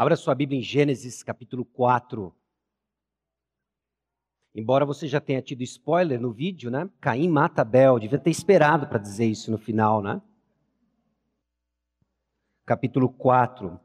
Abra sua Bíblia em Gênesis capítulo 4. Embora você já tenha tido spoiler no vídeo, né? Caim mata Abel, devia ter esperado para dizer isso no final, né? Capítulo 4.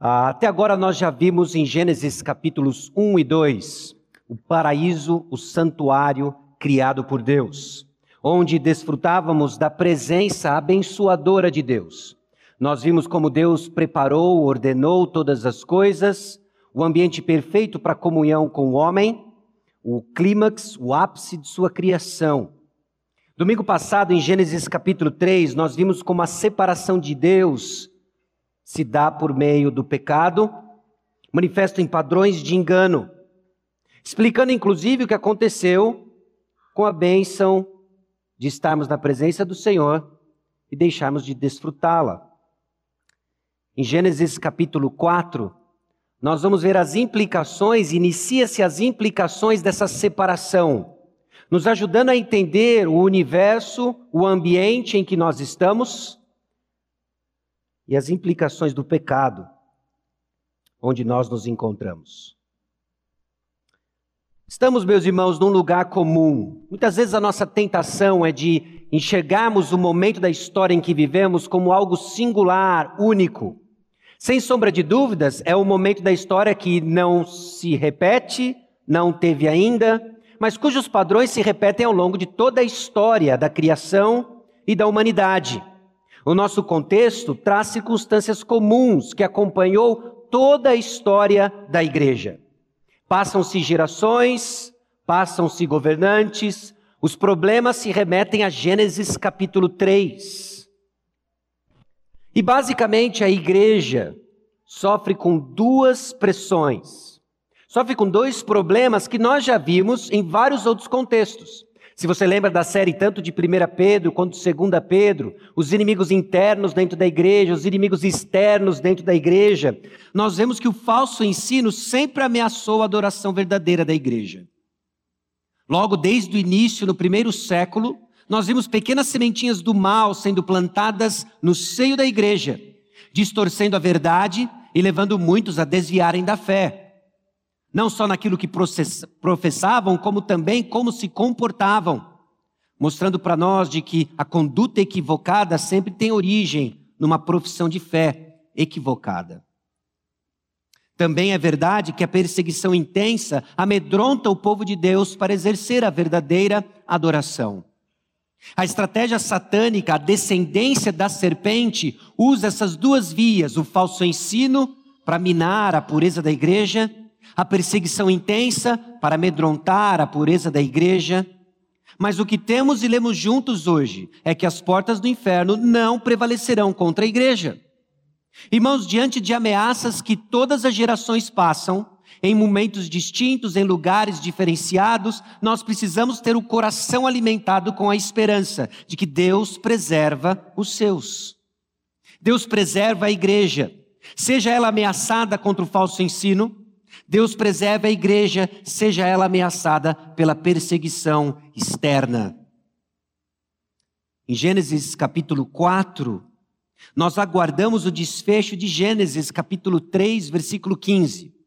Ah, até agora nós já vimos em Gênesis capítulos 1 e 2 o paraíso, o santuário criado por Deus, onde desfrutávamos da presença abençoadora de Deus. Nós vimos como Deus preparou, ordenou todas as coisas, o ambiente perfeito para comunhão com o homem, o clímax, o ápice de sua criação. Domingo passado, em Gênesis capítulo 3, nós vimos como a separação de Deus se dá por meio do pecado, manifesto em padrões de engano, explicando inclusive o que aconteceu com a bênção de estarmos na presença do Senhor e deixarmos de desfrutá-la. Em Gênesis capítulo 4, nós vamos ver as implicações, inicia-se as implicações dessa separação, nos ajudando a entender o universo, o ambiente em que nós estamos e as implicações do pecado, onde nós nos encontramos. Estamos, meus irmãos, num lugar comum. Muitas vezes a nossa tentação é de enxergarmos o momento da história em que vivemos como algo singular, único. Sem sombra de dúvidas, é o momento da história que não se repete, não teve ainda, mas cujos padrões se repetem ao longo de toda a história da criação e da humanidade. O nosso contexto traz circunstâncias comuns que acompanhou toda a história da igreja. Passam-se gerações, passam-se governantes, os problemas se remetem a Gênesis capítulo 3. E basicamente a igreja sofre com duas pressões. Sofre com dois problemas que nós já vimos em vários outros contextos. Se você lembra da série tanto de 1 Pedro quanto de 2 Pedro, os inimigos internos dentro da igreja, os inimigos externos dentro da igreja, nós vemos que o falso ensino sempre ameaçou a adoração verdadeira da igreja. Logo desde o início, no primeiro século, nós vimos pequenas sementinhas do mal sendo plantadas no seio da igreja, distorcendo a verdade e levando muitos a desviarem da fé. Não só naquilo que professavam, como também como se comportavam, mostrando para nós de que a conduta equivocada sempre tem origem numa profissão de fé equivocada. Também é verdade que a perseguição intensa amedronta o povo de Deus para exercer a verdadeira adoração. A estratégia satânica, a descendência da serpente, usa essas duas vias, o falso ensino para minar a pureza da igreja, a perseguição intensa para amedrontar a pureza da igreja. Mas o que temos e lemos juntos hoje é que as portas do inferno não prevalecerão contra a igreja. Irmãos, diante de ameaças que todas as gerações passam, em momentos distintos, em lugares diferenciados, nós precisamos ter o coração alimentado com a esperança de que Deus preserva os seus. Deus preserva a igreja, seja ela ameaçada contra o falso ensino, Deus preserva a igreja, seja ela ameaçada pela perseguição externa. Em Gênesis capítulo 4, nós aguardamos o desfecho de Gênesis capítulo 3, versículo 15.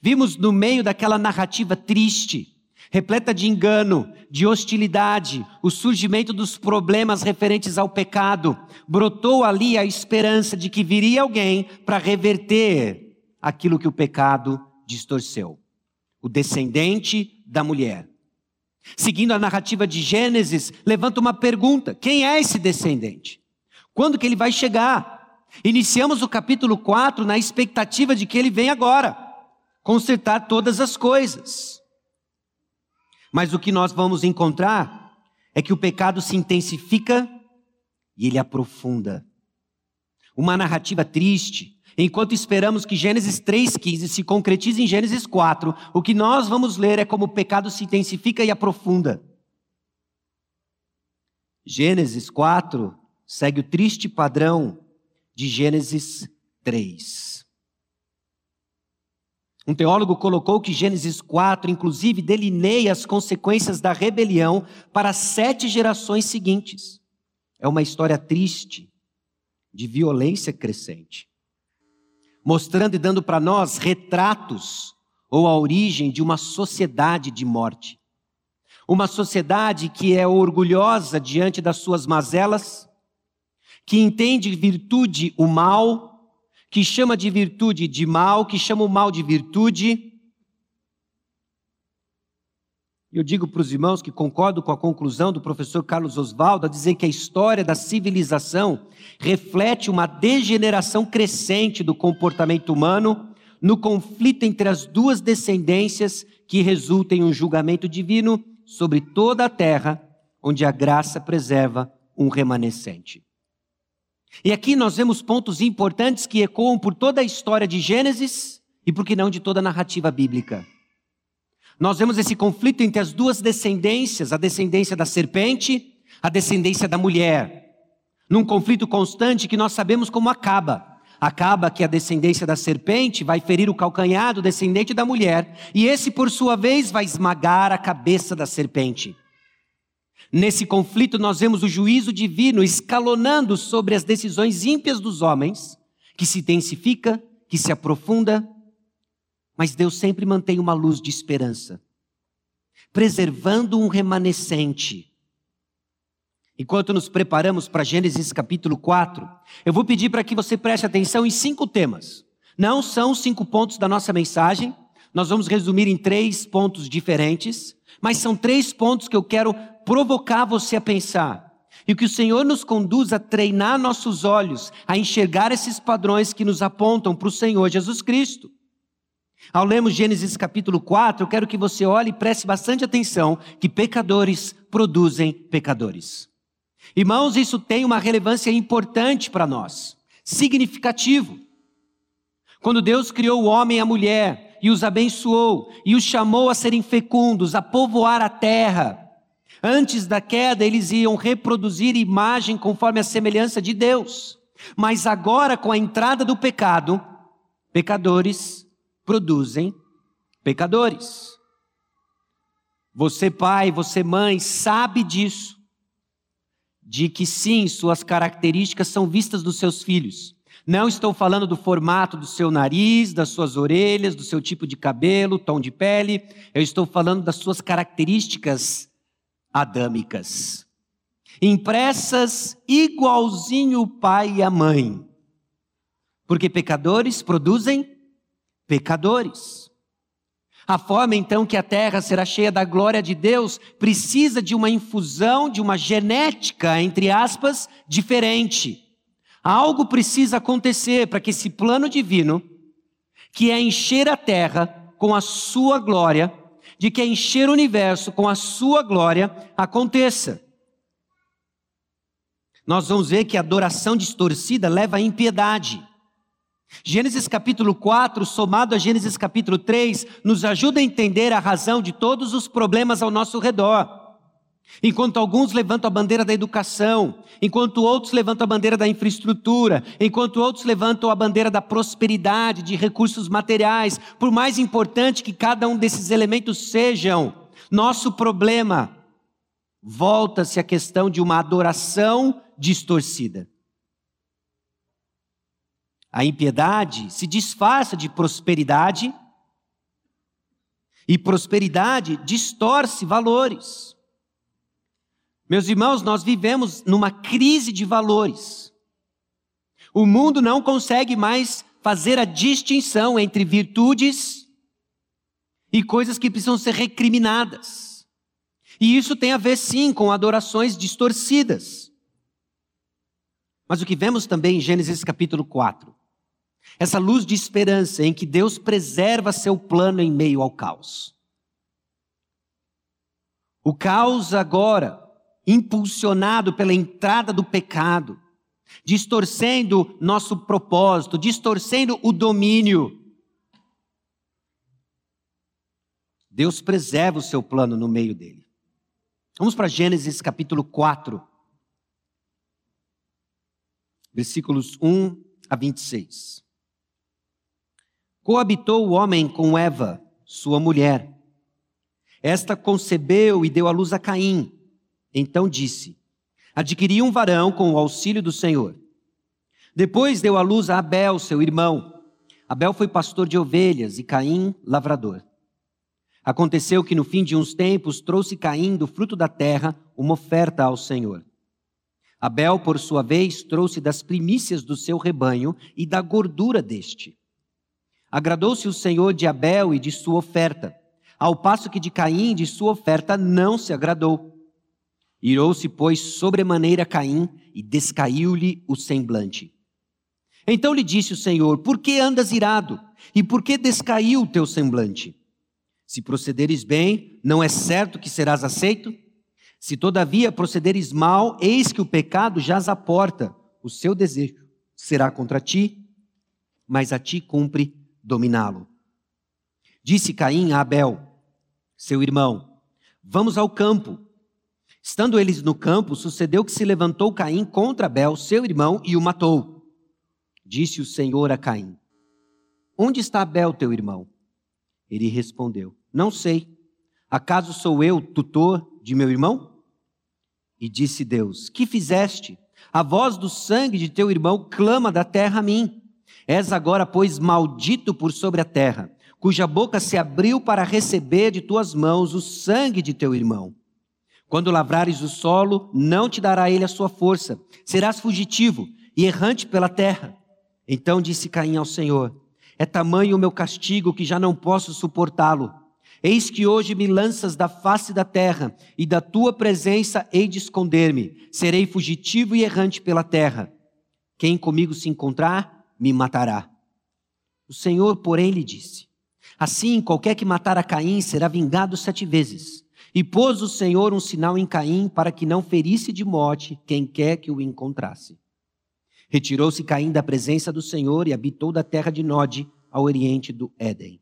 Vimos no meio daquela narrativa triste, repleta de engano, de hostilidade, o surgimento dos problemas referentes ao pecado, brotou ali a esperança de que viria alguém para reverter aquilo que o pecado distorceu o descendente da mulher. Seguindo a narrativa de Gênesis, levanta uma pergunta: quem é esse descendente? Quando que ele vai chegar? Iniciamos o capítulo 4 na expectativa de que ele venha agora consertar todas as coisas. Mas o que nós vamos encontrar é que o pecado se intensifica e ele aprofunda. Uma narrativa triste. Enquanto esperamos que Gênesis 3,15 se concretize em Gênesis 4, o que nós vamos ler é como o pecado se intensifica e aprofunda. Gênesis 4 segue o triste padrão de Gênesis 3. Um teólogo colocou que Gênesis 4, inclusive, delineia as consequências da rebelião para sete gerações seguintes. É uma história triste, de violência crescente. mostrando e dando para nós retratos ou a origem de uma sociedade de morte. Uma sociedade que é orgulhosa diante das suas mazelas, que entende virtude o mal, que chama de virtude de mal, que chama o mal de virtude. Eu digo para os irmãos que concordo com a conclusão do professor Carlos Oswaldo a dizer que a história da civilização reflete uma degeneração crescente do comportamento humano no conflito entre as duas descendências que resulta em um julgamento divino sobre toda a terra, onde a graça preserva um remanescente. E aqui nós vemos pontos importantes que ecoam por toda a história de Gênesis e, por que não, de toda a narrativa bíblica. Nós vemos esse conflito entre as duas descendências, a descendência da serpente, a descendência da mulher, num conflito constante que nós sabemos como acaba acaba que a descendência da serpente vai ferir o calcanhar do descendente da mulher, e esse, por sua vez, vai esmagar a cabeça da serpente. Nesse conflito, nós vemos o juízo divino escalonando sobre as decisões ímpias dos homens, que se intensifica, que se aprofunda, mas Deus sempre mantém uma luz de esperança, preservando um remanescente Enquanto nos preparamos para Gênesis capítulo 4, eu vou pedir para que você preste atenção em cinco temas. Não são cinco pontos da nossa mensagem, nós vamos resumir em três pontos diferentes, mas são três pontos que eu quero provocar você a pensar. E que o Senhor nos conduz a treinar nossos olhos, a enxergar esses padrões que nos apontam para o Senhor Jesus Cristo. Ao lermos Gênesis capítulo 4, eu quero que você olhe e preste bastante atenção que pecadores produzem pecadores. Irmãos, isso tem uma relevância importante para nós, significativo. Quando Deus criou o homem e a mulher e os abençoou e os chamou a serem fecundos, a povoar a terra, antes da queda eles iam reproduzir imagem conforme a semelhança de Deus. Mas agora, com a entrada do pecado, pecadores produzem pecadores. Você, pai, você, mãe, sabe disso de que sim, suas características são vistas dos seus filhos. Não estou falando do formato do seu nariz, das suas orelhas, do seu tipo de cabelo, tom de pele. Eu estou falando das suas características adâmicas. Impressas igualzinho o pai e a mãe. Porque pecadores produzem pecadores. A forma então que a terra será cheia da glória de Deus precisa de uma infusão, de uma genética, entre aspas, diferente. Algo precisa acontecer para que esse plano divino, que é encher a terra com a sua glória, de que é encher o universo com a sua glória, aconteça. Nós vamos ver que a adoração distorcida leva à impiedade. Gênesis capítulo 4, somado a Gênesis capítulo 3, nos ajuda a entender a razão de todos os problemas ao nosso redor. Enquanto alguns levantam a bandeira da educação, enquanto outros levantam a bandeira da infraestrutura, enquanto outros levantam a bandeira da prosperidade, de recursos materiais, por mais importante que cada um desses elementos sejam, nosso problema volta-se à questão de uma adoração distorcida. A impiedade se disfarça de prosperidade e prosperidade distorce valores. Meus irmãos, nós vivemos numa crise de valores. O mundo não consegue mais fazer a distinção entre virtudes e coisas que precisam ser recriminadas. E isso tem a ver sim com adorações distorcidas. Mas o que vemos também em Gênesis capítulo 4 essa luz de esperança em que Deus preserva seu plano em meio ao caos. O caos agora, impulsionado pela entrada do pecado, distorcendo nosso propósito, distorcendo o domínio. Deus preserva o seu plano no meio dele. Vamos para Gênesis capítulo 4, versículos 1 a 26. Coabitou o homem com Eva, sua mulher. Esta concebeu e deu à luz a Caim. Então disse: Adquiri um varão com o auxílio do Senhor. Depois deu à luz a Abel, seu irmão. Abel foi pastor de ovelhas e Caim, lavrador. Aconteceu que no fim de uns tempos trouxe Caim do fruto da terra uma oferta ao Senhor. Abel, por sua vez, trouxe das primícias do seu rebanho e da gordura deste. Agradou-se o Senhor de Abel e de sua oferta, ao passo que de Caim de sua oferta não se agradou. Irou-se, pois, sobremaneira Caim e descaiu-lhe o semblante. Então lhe disse o Senhor: Por que andas irado? E por que descaiu o teu semblante? Se procederes bem, não é certo que serás aceito? Se todavia procederes mal, eis que o pecado jaz à porta, o seu desejo será contra ti, mas a ti cumpre dominá-lo. Disse Caim a Abel, seu irmão: Vamos ao campo. Estando eles no campo, sucedeu que se levantou Caim contra Abel, seu irmão, e o matou. Disse o Senhor a Caim: Onde está Abel, teu irmão? Ele respondeu: Não sei. Acaso sou eu tutor de meu irmão? E disse Deus: Que fizeste? A voz do sangue de teu irmão clama da terra a mim. És agora, pois, maldito por sobre a terra, cuja boca se abriu para receber de tuas mãos o sangue de teu irmão. Quando lavrares o solo, não te dará ele a sua força. Serás fugitivo e errante pela terra. Então disse Caim ao Senhor: É tamanho o meu castigo que já não posso suportá-lo. Eis que hoje me lanças da face da terra, e da tua presença hei de esconder-me. Serei fugitivo e errante pela terra. Quem comigo se encontrar, me matará. O Senhor, porém, lhe disse: Assim, qualquer que matar a Caim será vingado sete vezes. E pôs o Senhor um sinal em Caim para que não ferisse de morte quem quer que o encontrasse. Retirou-se Caim da presença do Senhor e habitou da terra de Nod, ao oriente do Éden.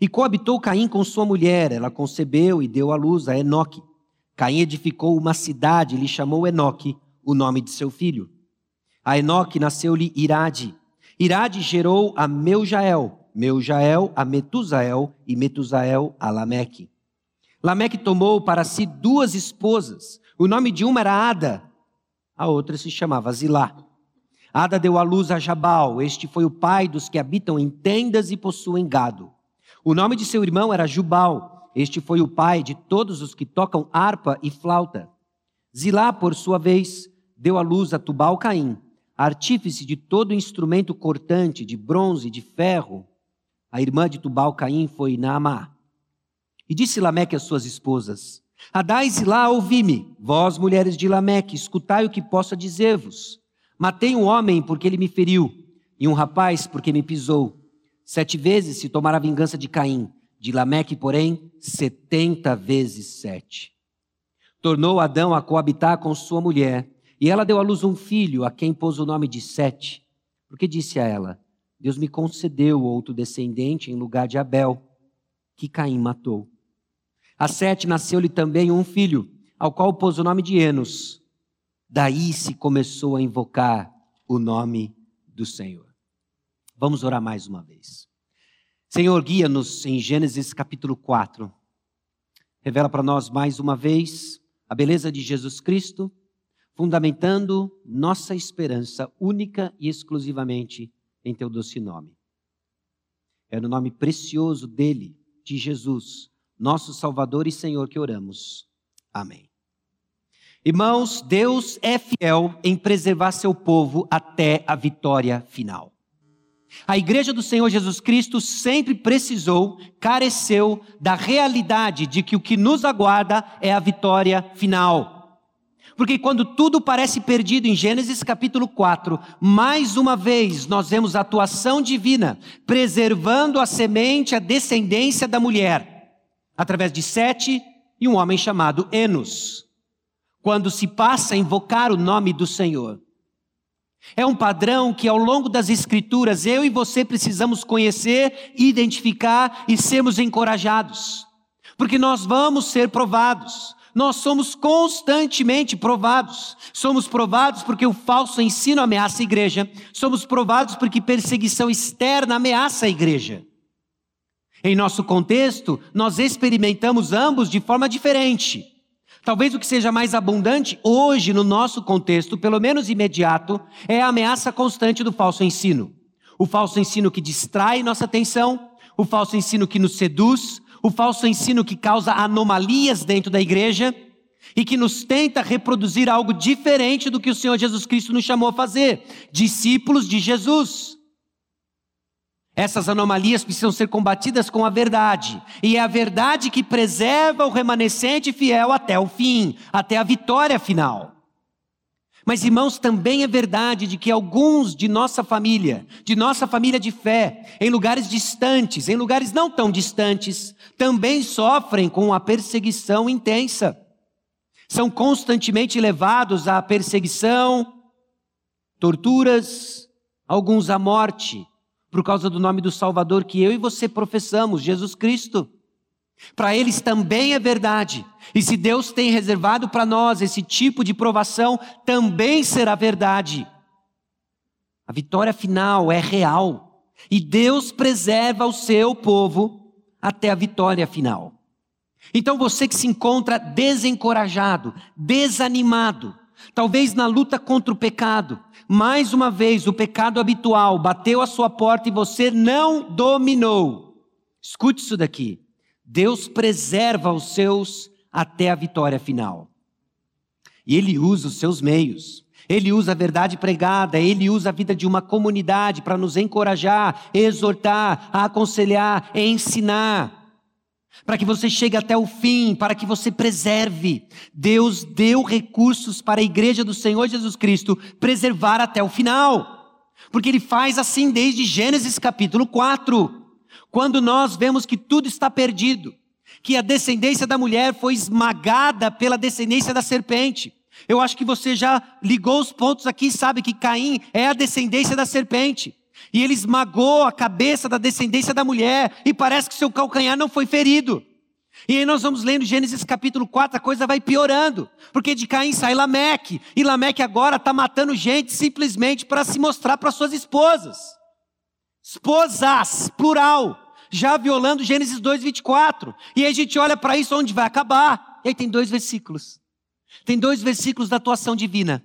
E coabitou Caim com sua mulher, ela concebeu e deu à luz a Enoque. Caim edificou uma cidade e lhe chamou Enoque, o nome de seu filho. A Enoque nasceu-lhe Irade. Irade gerou a Meujael, Meujael a Metusael e Metusael a Lameque. Lameque tomou para si duas esposas. O nome de uma era Ada, a outra se chamava Zilá. Ada deu à luz a Jabal, este foi o pai dos que habitam em tendas e possuem gado. O nome de seu irmão era Jubal, este foi o pai de todos os que tocam harpa e flauta. Zilá, por sua vez, deu à luz a Tubal Caim, artífice de todo instrumento cortante, de bronze e de ferro. A irmã de Tubal Caim foi Naamá. E disse Lameque às suas esposas: Adais e lá, ouvi-me, vós, mulheres de Lameque, escutai o que possa dizer-vos. Matei um homem porque ele me feriu, e um rapaz porque me pisou. Sete vezes se tomará vingança de Caim, de Lameque, porém, setenta vezes sete. Tornou Adão a coabitar com sua mulher, e ela deu à luz um filho, a quem pôs o nome de Sete, porque disse a ela: Deus me concedeu outro descendente em lugar de Abel, que Caim matou. A Sete nasceu-lhe também um filho, ao qual pôs o nome de Enos. Daí se começou a invocar o nome do Senhor. Vamos orar mais uma vez. Senhor, guia-nos em Gênesis capítulo 4. Revela para nós mais uma vez a beleza de Jesus Cristo, fundamentando nossa esperança única e exclusivamente em teu doce nome. É no nome precioso dele, de Jesus, nosso Salvador e Senhor, que oramos. Amém. Irmãos, Deus é fiel em preservar seu povo até a vitória final. A igreja do Senhor Jesus Cristo sempre precisou, careceu da realidade de que o que nos aguarda é a vitória final. Porque quando tudo parece perdido em Gênesis capítulo 4, mais uma vez nós vemos a atuação divina preservando a semente, a descendência da mulher através de Sete e um homem chamado Enos, quando se passa a invocar o nome do Senhor. É um padrão que ao longo das Escrituras eu e você precisamos conhecer, identificar e sermos encorajados, porque nós vamos ser provados. Nós somos constantemente provados. Somos provados porque o falso ensino ameaça a igreja. Somos provados porque perseguição externa ameaça a igreja. Em nosso contexto, nós experimentamos ambos de forma diferente. Talvez o que seja mais abundante hoje no nosso contexto, pelo menos imediato, é a ameaça constante do falso ensino. O falso ensino que distrai nossa atenção, o falso ensino que nos seduz, o falso ensino que causa anomalias dentro da igreja e que nos tenta reproduzir algo diferente do que o Senhor Jesus Cristo nos chamou a fazer, discípulos de Jesus. Essas anomalias precisam ser combatidas com a verdade, e é a verdade que preserva o remanescente fiel até o fim, até a vitória final. Mas, irmãos, também é verdade de que alguns de nossa família, de nossa família de fé, em lugares distantes, em lugares não tão distantes, também sofrem com a perseguição intensa. São constantemente levados à perseguição, torturas, alguns à morte, por causa do nome do Salvador que eu e você professamos, Jesus Cristo. Para eles também é verdade. E se Deus tem reservado para nós esse tipo de provação, também será verdade. A vitória final é real. E Deus preserva o seu povo até a vitória final. Então você que se encontra desencorajado, desanimado, talvez na luta contra o pecado, mais uma vez o pecado habitual bateu a sua porta e você não dominou. Escute isso daqui. Deus preserva os seus até a vitória final. E Ele usa os seus meios. Ele usa a verdade pregada, ele usa a vida de uma comunidade para nos encorajar, exortar, aconselhar, ensinar. Para que você chegue até o fim, para que você preserve. Deus deu recursos para a igreja do Senhor Jesus Cristo preservar até o final. Porque ele faz assim desde Gênesis capítulo 4. Quando nós vemos que tudo está perdido, que a descendência da mulher foi esmagada pela descendência da serpente. Eu acho que você já ligou os pontos aqui, sabe que Caim é a descendência da serpente. E ele esmagou a cabeça da descendência da mulher, e parece que seu calcanhar não foi ferido. E aí nós vamos lendo Gênesis capítulo 4, a coisa vai piorando, porque de Caim sai Lameque, e Lameque agora está matando gente simplesmente para se mostrar para suas esposas. Esposas, plural já violando Gênesis 2, 24. E aí a gente olha para isso onde vai acabar. E aí tem dois versículos. Tem dois versículos da atuação divina.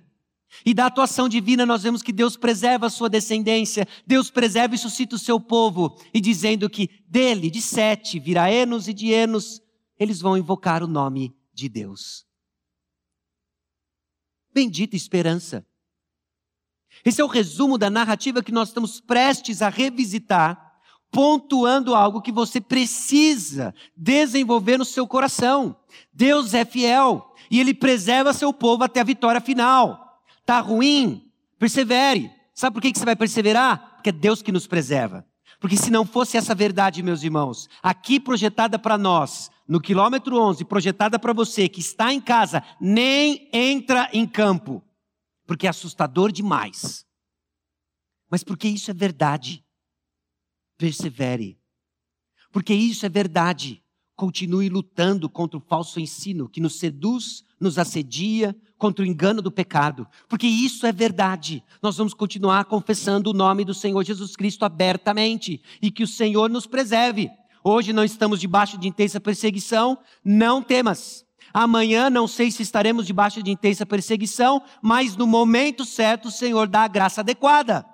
E da atuação divina nós vemos que Deus preserva a sua descendência, Deus preserva e suscita o seu povo, e dizendo que dele, de Sete, virá Enos e de Enos, eles vão invocar o nome de Deus. Bendita esperança. Esse é o resumo da narrativa que nós estamos prestes a revisitar pontuando algo que você precisa desenvolver no seu coração. Deus é fiel e ele preserva seu povo até a vitória final. Tá ruim? Persevere. Sabe por que você vai perseverar? Porque é Deus que nos preserva. Porque se não fosse essa verdade, meus irmãos, aqui projetada para nós, no quilômetro 11, projetada para você que está em casa, nem entra em campo, porque é assustador demais. Mas porque isso é verdade persevere. Porque isso é verdade. Continue lutando contra o falso ensino que nos seduz, nos assedia, contra o engano do pecado. Porque isso é verdade. Nós vamos continuar confessando o nome do Senhor Jesus Cristo abertamente e que o Senhor nos preserve. Hoje não estamos debaixo de intensa perseguição, não temas. Amanhã não sei se estaremos debaixo de intensa perseguição, mas no momento certo o Senhor dá a graça adequada.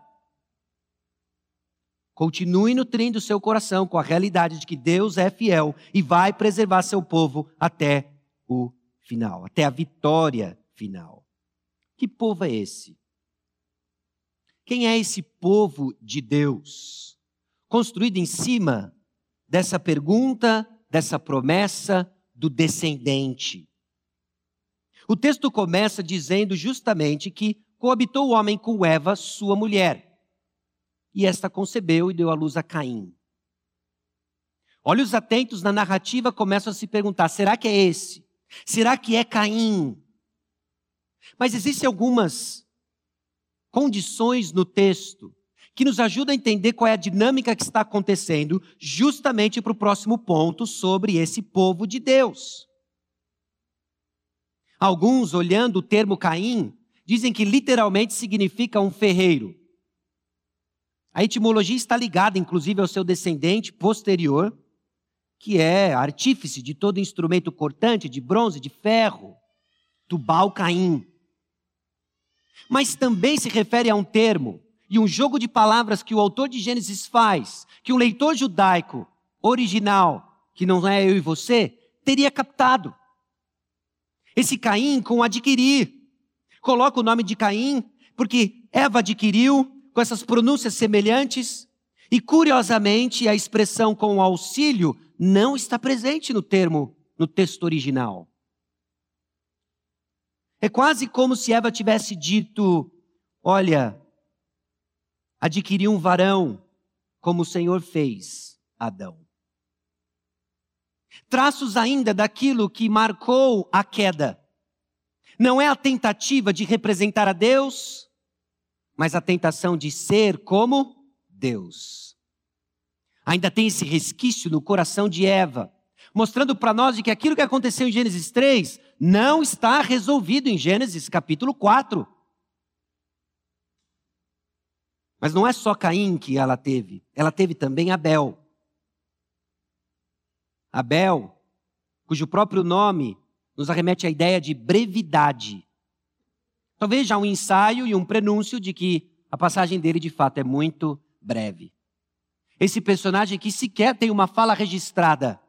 Continue nutrindo seu coração com a realidade de que Deus é fiel e vai preservar seu povo até o final, até a vitória final. Que povo é esse? Quem é esse povo de Deus? Construído em cima dessa pergunta, dessa promessa do descendente. O texto começa dizendo justamente que coabitou o homem com Eva, sua mulher e esta concebeu e deu à luz a Caim. Olhos atentos na narrativa começam a se perguntar: será que é esse? Será que é Caim? Mas existem algumas condições no texto que nos ajudam a entender qual é a dinâmica que está acontecendo, justamente para o próximo ponto sobre esse povo de Deus. Alguns, olhando o termo Caim, dizem que literalmente significa um ferreiro. A etimologia está ligada, inclusive, ao seu descendente posterior, que é artífice de todo instrumento cortante, de bronze, de ferro, Tubal Caim. Mas também se refere a um termo e um jogo de palavras que o autor de Gênesis faz, que um leitor judaico original, que não é eu e você, teria captado. Esse Caim com adquirir. Coloca o nome de Caim, porque Eva adquiriu, com essas pronúncias semelhantes, e curiosamente a expressão com auxílio não está presente no termo, no texto original. É quase como se Eva tivesse dito: Olha, adquiri um varão, como o Senhor fez Adão. Traços ainda daquilo que marcou a queda. Não é a tentativa de representar a Deus, mas a tentação de ser como Deus. Ainda tem esse resquício no coração de Eva, mostrando para nós que aquilo que aconteceu em Gênesis 3 não está resolvido em Gênesis capítulo 4. Mas não é só Caim que ela teve, ela teve também Abel. Abel, cujo próprio nome nos arremete à ideia de brevidade. Talvez já um ensaio e um prenúncio de que a passagem dele de fato é muito breve. Esse personagem que sequer tem uma fala registrada,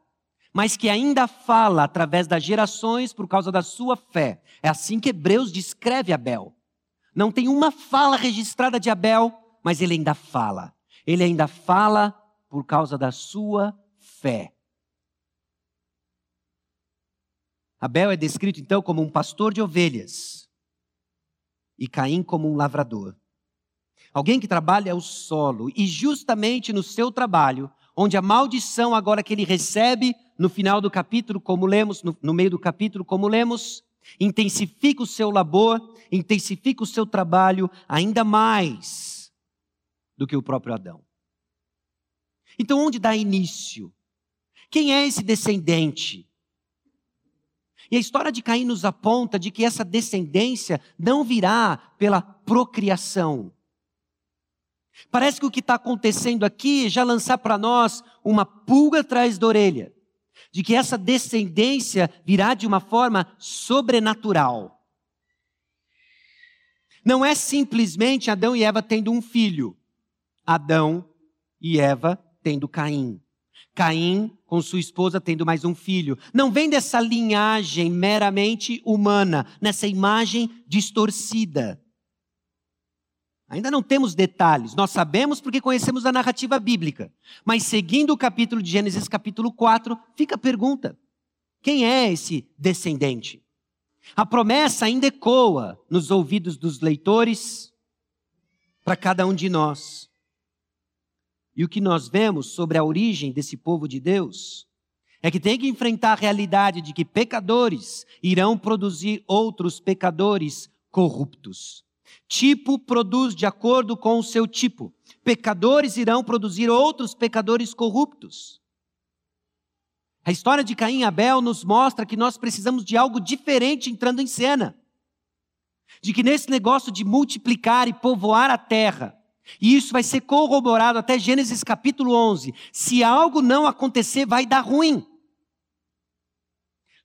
mas que ainda fala através das gerações por causa da sua fé. É assim que Hebreus descreve Abel. Não tem uma fala registrada de Abel, mas ele ainda fala. Ele ainda fala por causa da sua fé. Abel é descrito então como um pastor de ovelhas e Caim como um lavrador. Alguém que trabalha o solo e justamente no seu trabalho, onde a maldição agora que ele recebe no final do capítulo, como lemos, no, no meio do capítulo, como lemos, intensifica o seu labor, intensifica o seu trabalho ainda mais do que o próprio Adão. Então, onde dá início? Quem é esse descendente? E a história de Caim nos aponta de que essa descendência não virá pela procriação. Parece que o que está acontecendo aqui é já lançar para nós uma pulga atrás da orelha, de que essa descendência virá de uma forma sobrenatural. Não é simplesmente Adão e Eva tendo um filho, Adão e Eva tendo Caim. Caim com sua esposa tendo mais um filho. Não vem dessa linhagem meramente humana, nessa imagem distorcida. Ainda não temos detalhes, nós sabemos porque conhecemos a narrativa bíblica. Mas seguindo o capítulo de Gênesis, capítulo 4, fica a pergunta: quem é esse descendente? A promessa ainda ecoa nos ouvidos dos leitores para cada um de nós. E o que nós vemos sobre a origem desse povo de Deus é que tem que enfrentar a realidade de que pecadores irão produzir outros pecadores corruptos. Tipo produz de acordo com o seu tipo. Pecadores irão produzir outros pecadores corruptos. A história de Caim e Abel nos mostra que nós precisamos de algo diferente entrando em cena. De que nesse negócio de multiplicar e povoar a terra, e isso vai ser corroborado até Gênesis capítulo 11. Se algo não acontecer, vai dar ruim.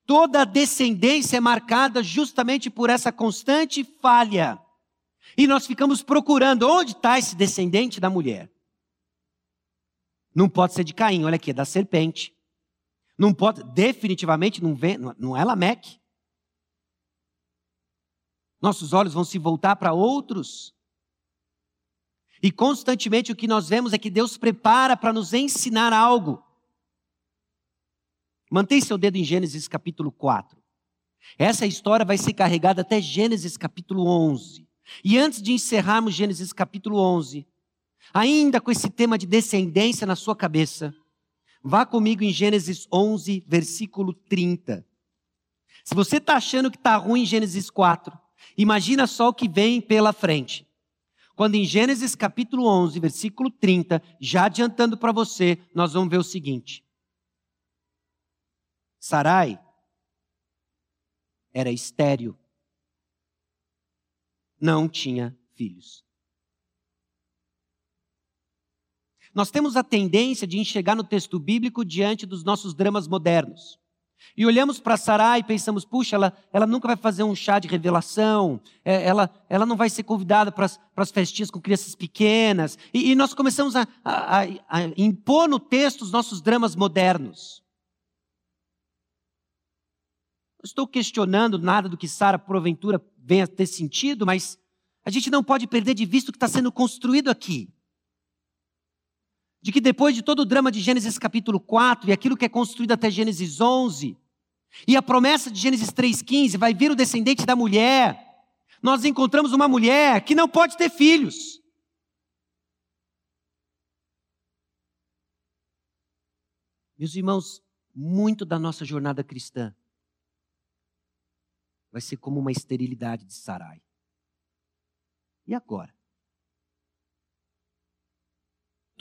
Toda a descendência é marcada justamente por essa constante falha. E nós ficamos procurando onde está esse descendente da mulher. Não pode ser de Caim, olha aqui, é da serpente. Não pode, definitivamente não, vem, não é Lameque. Nossos olhos vão se voltar para outros e constantemente o que nós vemos é que Deus prepara para nos ensinar algo. Mantém seu dedo em Gênesis capítulo 4. Essa história vai ser carregada até Gênesis capítulo 11. E antes de encerrarmos Gênesis capítulo 11, ainda com esse tema de descendência na sua cabeça, vá comigo em Gênesis 11, versículo 30. Se você está achando que está ruim em Gênesis 4, imagina só o que vem pela frente. Quando em Gênesis capítulo 11, versículo 30, já adiantando para você, nós vamos ver o seguinte: Sarai era estéril, não tinha filhos. Nós temos a tendência de enxergar no texto bíblico diante dos nossos dramas modernos. E olhamos para Sarai e pensamos, puxa, ela, ela nunca vai fazer um chá de revelação, é, ela, ela não vai ser convidada para as festinhas com crianças pequenas. E, e nós começamos a, a, a, impor no texto os nossos dramas modernos. Não estou questionando nada do que Sara, porventura, venha a ter sentido, mas a gente não pode perder de vista o que está sendo construído aqui de que depois de todo o drama de Gênesis capítulo 4 e aquilo que é construído até Gênesis 11, e a promessa de Gênesis 3,15, vai vir o descendente da mulher, nós encontramos uma mulher que não pode ter filhos. Meus irmãos, muito da nossa jornada cristã vai ser como uma esterilidade de Sarai. E agora?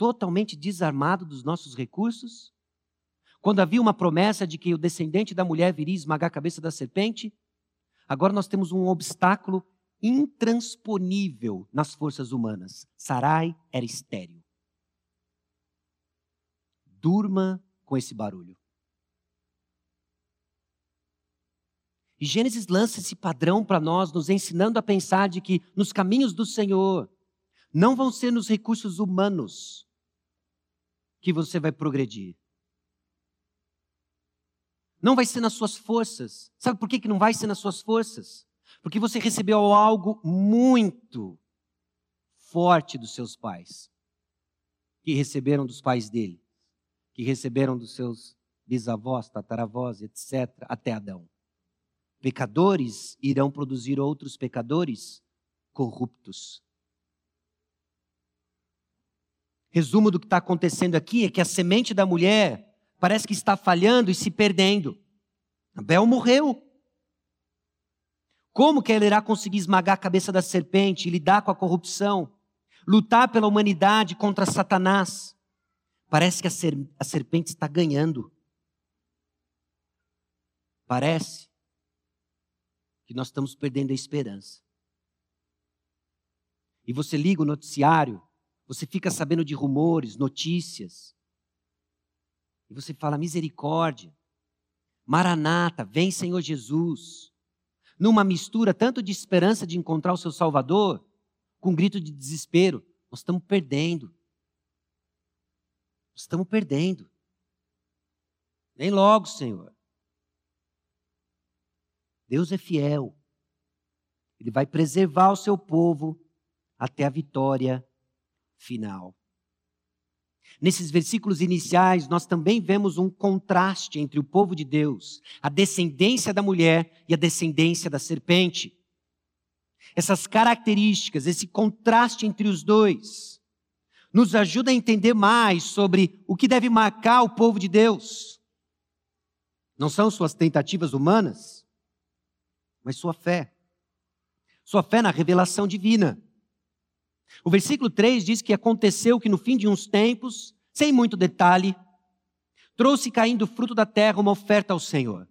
totalmente desarmado dos nossos recursos? Quando havia uma promessa de que o descendente da mulher viria esmagar a cabeça da serpente, agora nós temos um obstáculo intransponível nas forças humanas. Sarai era estéril. Durma com esse barulho. E Gênesis lança esse padrão para nós, nos ensinando a pensar de que nos caminhos do Senhor não vão ser nos recursos humanos que você vai progredir. Não vai ser nas suas forças. Sabe por que, que não vai ser nas suas forças? Porque você recebeu algo muito forte dos seus pais, que receberam dos pais dele, que receberam dos seus bisavós, tataravós, etc., até Adão. Pecadores irão produzir outros pecadores corruptos. Resumo do que está acontecendo aqui é que a semente da mulher parece que está falhando e se perdendo. Abel morreu. Como que ela irá conseguir esmagar a cabeça da serpente e lidar com a corrupção? Lutar pela humanidade contra Satanás? Parece que a, ser, a serpente está ganhando. Parece que nós estamos perdendo a esperança. E você liga o noticiário você fica sabendo de rumores, notícias. E você fala: misericórdia, Maranata, vem Senhor Jesus. Numa mistura tanto de esperança de encontrar o seu Salvador, com um grito de desespero. Nós estamos perdendo. Nós estamos perdendo. Nem logo, Senhor. Deus é fiel. Ele vai preservar o seu povo até a vitória final. Nesses versículos iniciais, nós também vemos um contraste entre o povo de Deus, a descendência da mulher e a descendência da serpente. Essas características, esse contraste entre os dois, nos ajuda a entender mais sobre o que deve marcar o povo de Deus. Não são suas tentativas humanas, mas sua fé. Sua fé na revelação divina. O versículo 3 diz que aconteceu que no fim de uns tempos, sem muito detalhe, trouxe caindo fruto da terra uma oferta ao Senhor.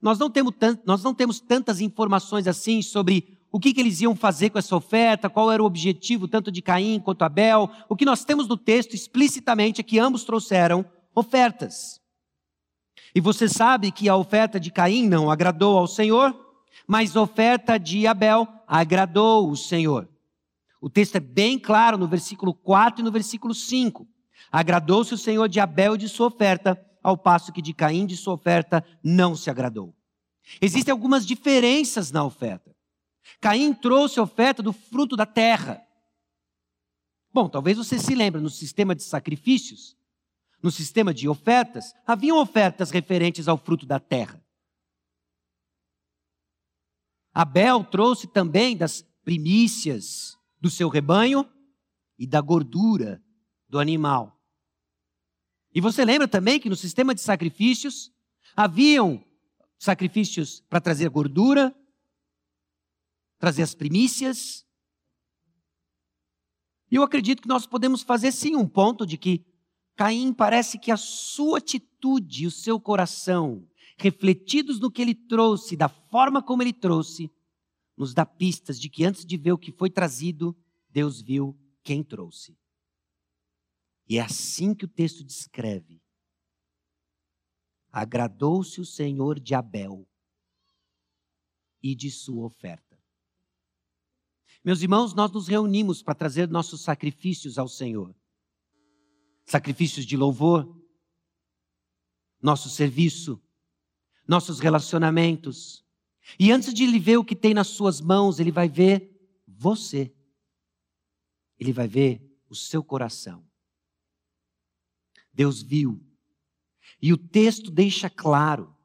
Nós não temos, nós não temos tantas informações assim sobre o que, que, eles iam fazer com essa oferta, qual era o objetivo tanto de Caim quanto Abel. O que nós temos no texto explicitamente é que ambos trouxeram ofertas. E você sabe que a oferta de Caim não agradou ao Senhor, mas a oferta de Abel agradou o Senhor. O texto é bem claro no versículo 4 e no versículo 5. Agradou-se o Senhor de Abel e de sua oferta, ao passo que de Caim de sua oferta não se agradou. Existem algumas diferenças na oferta. Caim trouxe a oferta do fruto da terra. Bom, talvez você se lembre, no sistema de sacrifícios, no sistema de ofertas, haviam ofertas referentes ao fruto da terra. Abel trouxe também das primícias, do seu rebanho e da gordura do animal. E você lembra também que no sistema de sacrifícios haviam sacrifícios para trazer gordura, trazer as primícias. E eu acredito que nós podemos fazer sim um ponto de que Caim parece que a sua atitude o seu coração, refletidos no que ele trouxe, da forma como ele trouxe, nos dá pistas de que antes de ver o que foi trazido, Deus viu quem trouxe. E é assim que o texto descreve. agradou-se o Senhor de Abel e de sua oferta. Meus irmãos, nós nos reunimos para trazer nossos sacrifícios ao Senhor. Sacrifícios de louvor, nosso serviço, nossos relacionamentos. E antes de ele ver o que tem nas suas mãos, ele vai ver você. Ele vai ver o seu coração. Deus viu. E o texto deixa claro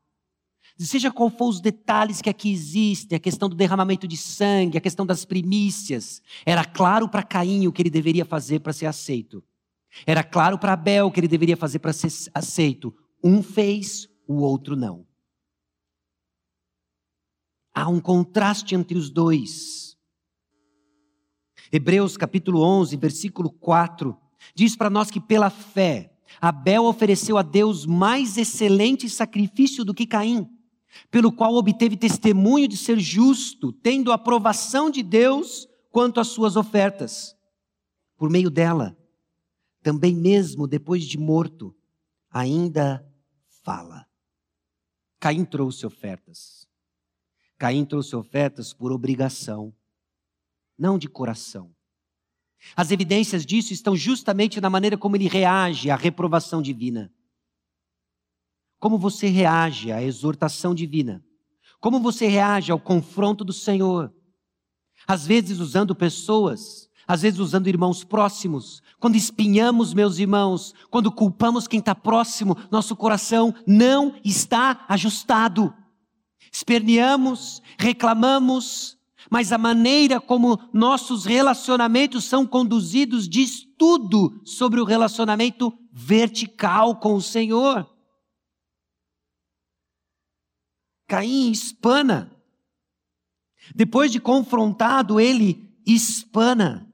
Seja qual for os detalhes que aqui existem, a questão do derramamento de sangue, a questão das primícias, era claro para Caim o que ele deveria fazer para ser aceito. Era claro para Abel que ele deveria fazer para ser aceito. Um fez, o outro não. Há um contraste entre os dois. Hebreus capítulo 11, versículo 4, diz para nós que pela fé, Abel ofereceu a Deus mais excelente sacrifício do que Caim pelo qual obteve testemunho de ser justo, tendo aprovação de Deus quanto às suas ofertas. Por meio dela, também mesmo depois de morto, ainda fala. Caim trouxe ofertas. Caim trouxe ofertas por obrigação, não de coração. As evidências disso estão justamente na maneira como ele reage à reprovação divina. Como você reage à exortação divina? Como você reage ao confronto do Senhor? Às vezes usando pessoas, às vezes usando irmãos próximos. Quando espinhamos, meus irmãos, quando culpamos quem está próximo, nosso coração não está ajustado. Esperneamos, reclamamos, mas a maneira como nossos relacionamentos são conduzidos diz tudo sobre o relacionamento vertical com o Senhor. Caim espana. Depois de confrontado, ele espana.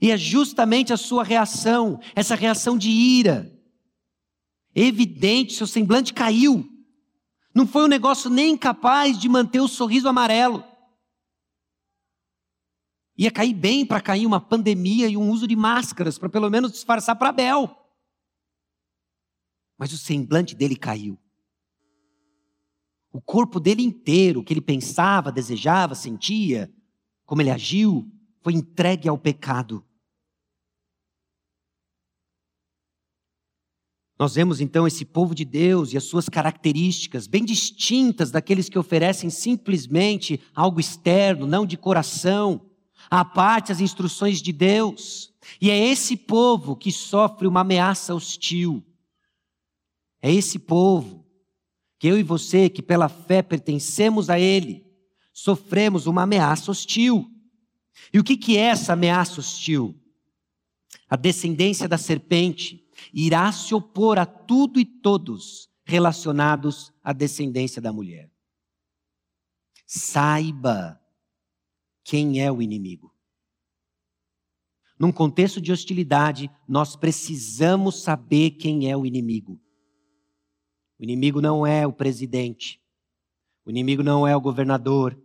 E é justamente a sua reação, essa reação de ira. Evidente, seu semblante caiu. Não foi um negócio nem capaz de manter o sorriso amarelo. Ia cair bem para cair uma pandemia e um uso de máscaras, para pelo menos disfarçar para Abel. Mas o semblante dele caiu. O corpo dele inteiro, o que ele pensava, desejava, sentia, como ele agiu, foi entregue ao pecado. Nós vemos então esse povo de Deus e as suas características bem distintas daqueles que oferecem simplesmente algo externo, não de coração, à parte as instruções de Deus. E é esse povo que sofre uma ameaça hostil. É esse povo que eu e você, que pela fé pertencemos a Ele, sofremos uma ameaça hostil. E o que, que é essa ameaça hostil? A descendência da serpente irá se opor a tudo e todos relacionados à descendência da mulher. Saiba quem é o inimigo. Num contexto de hostilidade, nós precisamos saber quem é o inimigo. O inimigo não é o presidente. O inimigo não é o governador.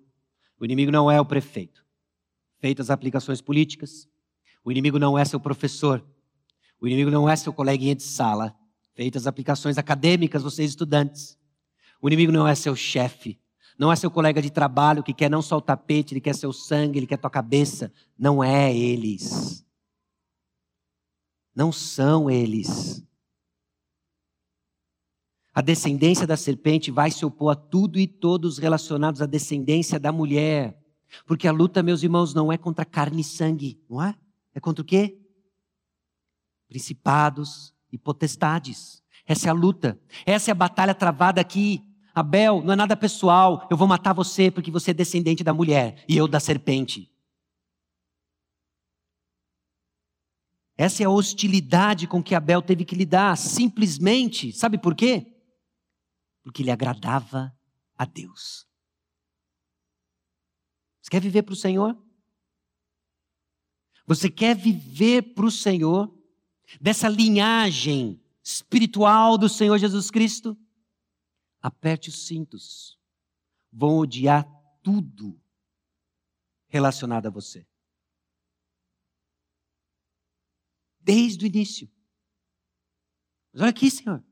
O inimigo não é o prefeito. Feitas as aplicações políticas, o inimigo não é seu professor. O inimigo não é seu coleguinha de sala. Feitas as aplicações acadêmicas, vocês estudantes. O inimigo não é seu chefe. Não é seu colega de trabalho que quer não só o tapete, ele quer seu sangue, ele quer tua cabeça. Não é eles. Não são eles. A descendência da serpente vai se opor a tudo e todos relacionados à descendência da mulher. Porque a luta, meus irmãos, não é contra carne e sangue, não é? É contra o quê? Principados e potestades. Essa é a luta. Essa é a batalha travada aqui. Abel, não é nada pessoal. Eu vou matar você porque você é descendente da mulher e eu da serpente. Essa é a hostilidade com que Abel teve que lidar, simplesmente. Sabe por quê? porque ele agradava a Deus. Você quer viver para o Senhor? Você quer viver para o Senhor? Dessa linhagem espiritual do Senhor Jesus Cristo? Aperte os cintos. Vão odiar tudo relacionado a você. Desde o início. Mas olha aqui, Senhor.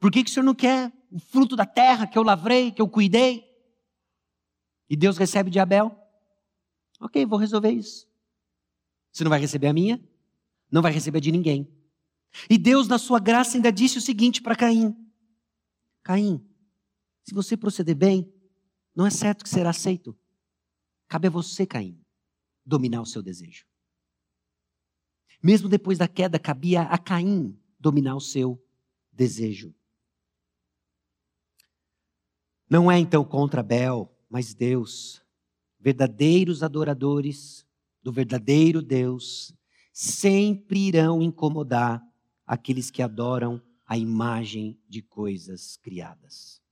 Por que, que o senhor não quer o fruto da terra que eu lavrei, que eu cuidei? E Deus recebe de Abel? Ok, vou resolver isso. Você não vai receber a minha? Não vai receber de ninguém. E Deus, na sua graça, ainda disse o seguinte para Caim: Caim, se você proceder bem, não é certo que será aceito. Cabe a você, Caim, dominar o seu desejo. Mesmo depois da queda, cabia a Caim dominar o seu desejo. Não é então contra Abel, mas Deus. Verdadeiros adoradores do verdadeiro Deus sempre irão incomodar aqueles que adoram a imagem de coisas criadas.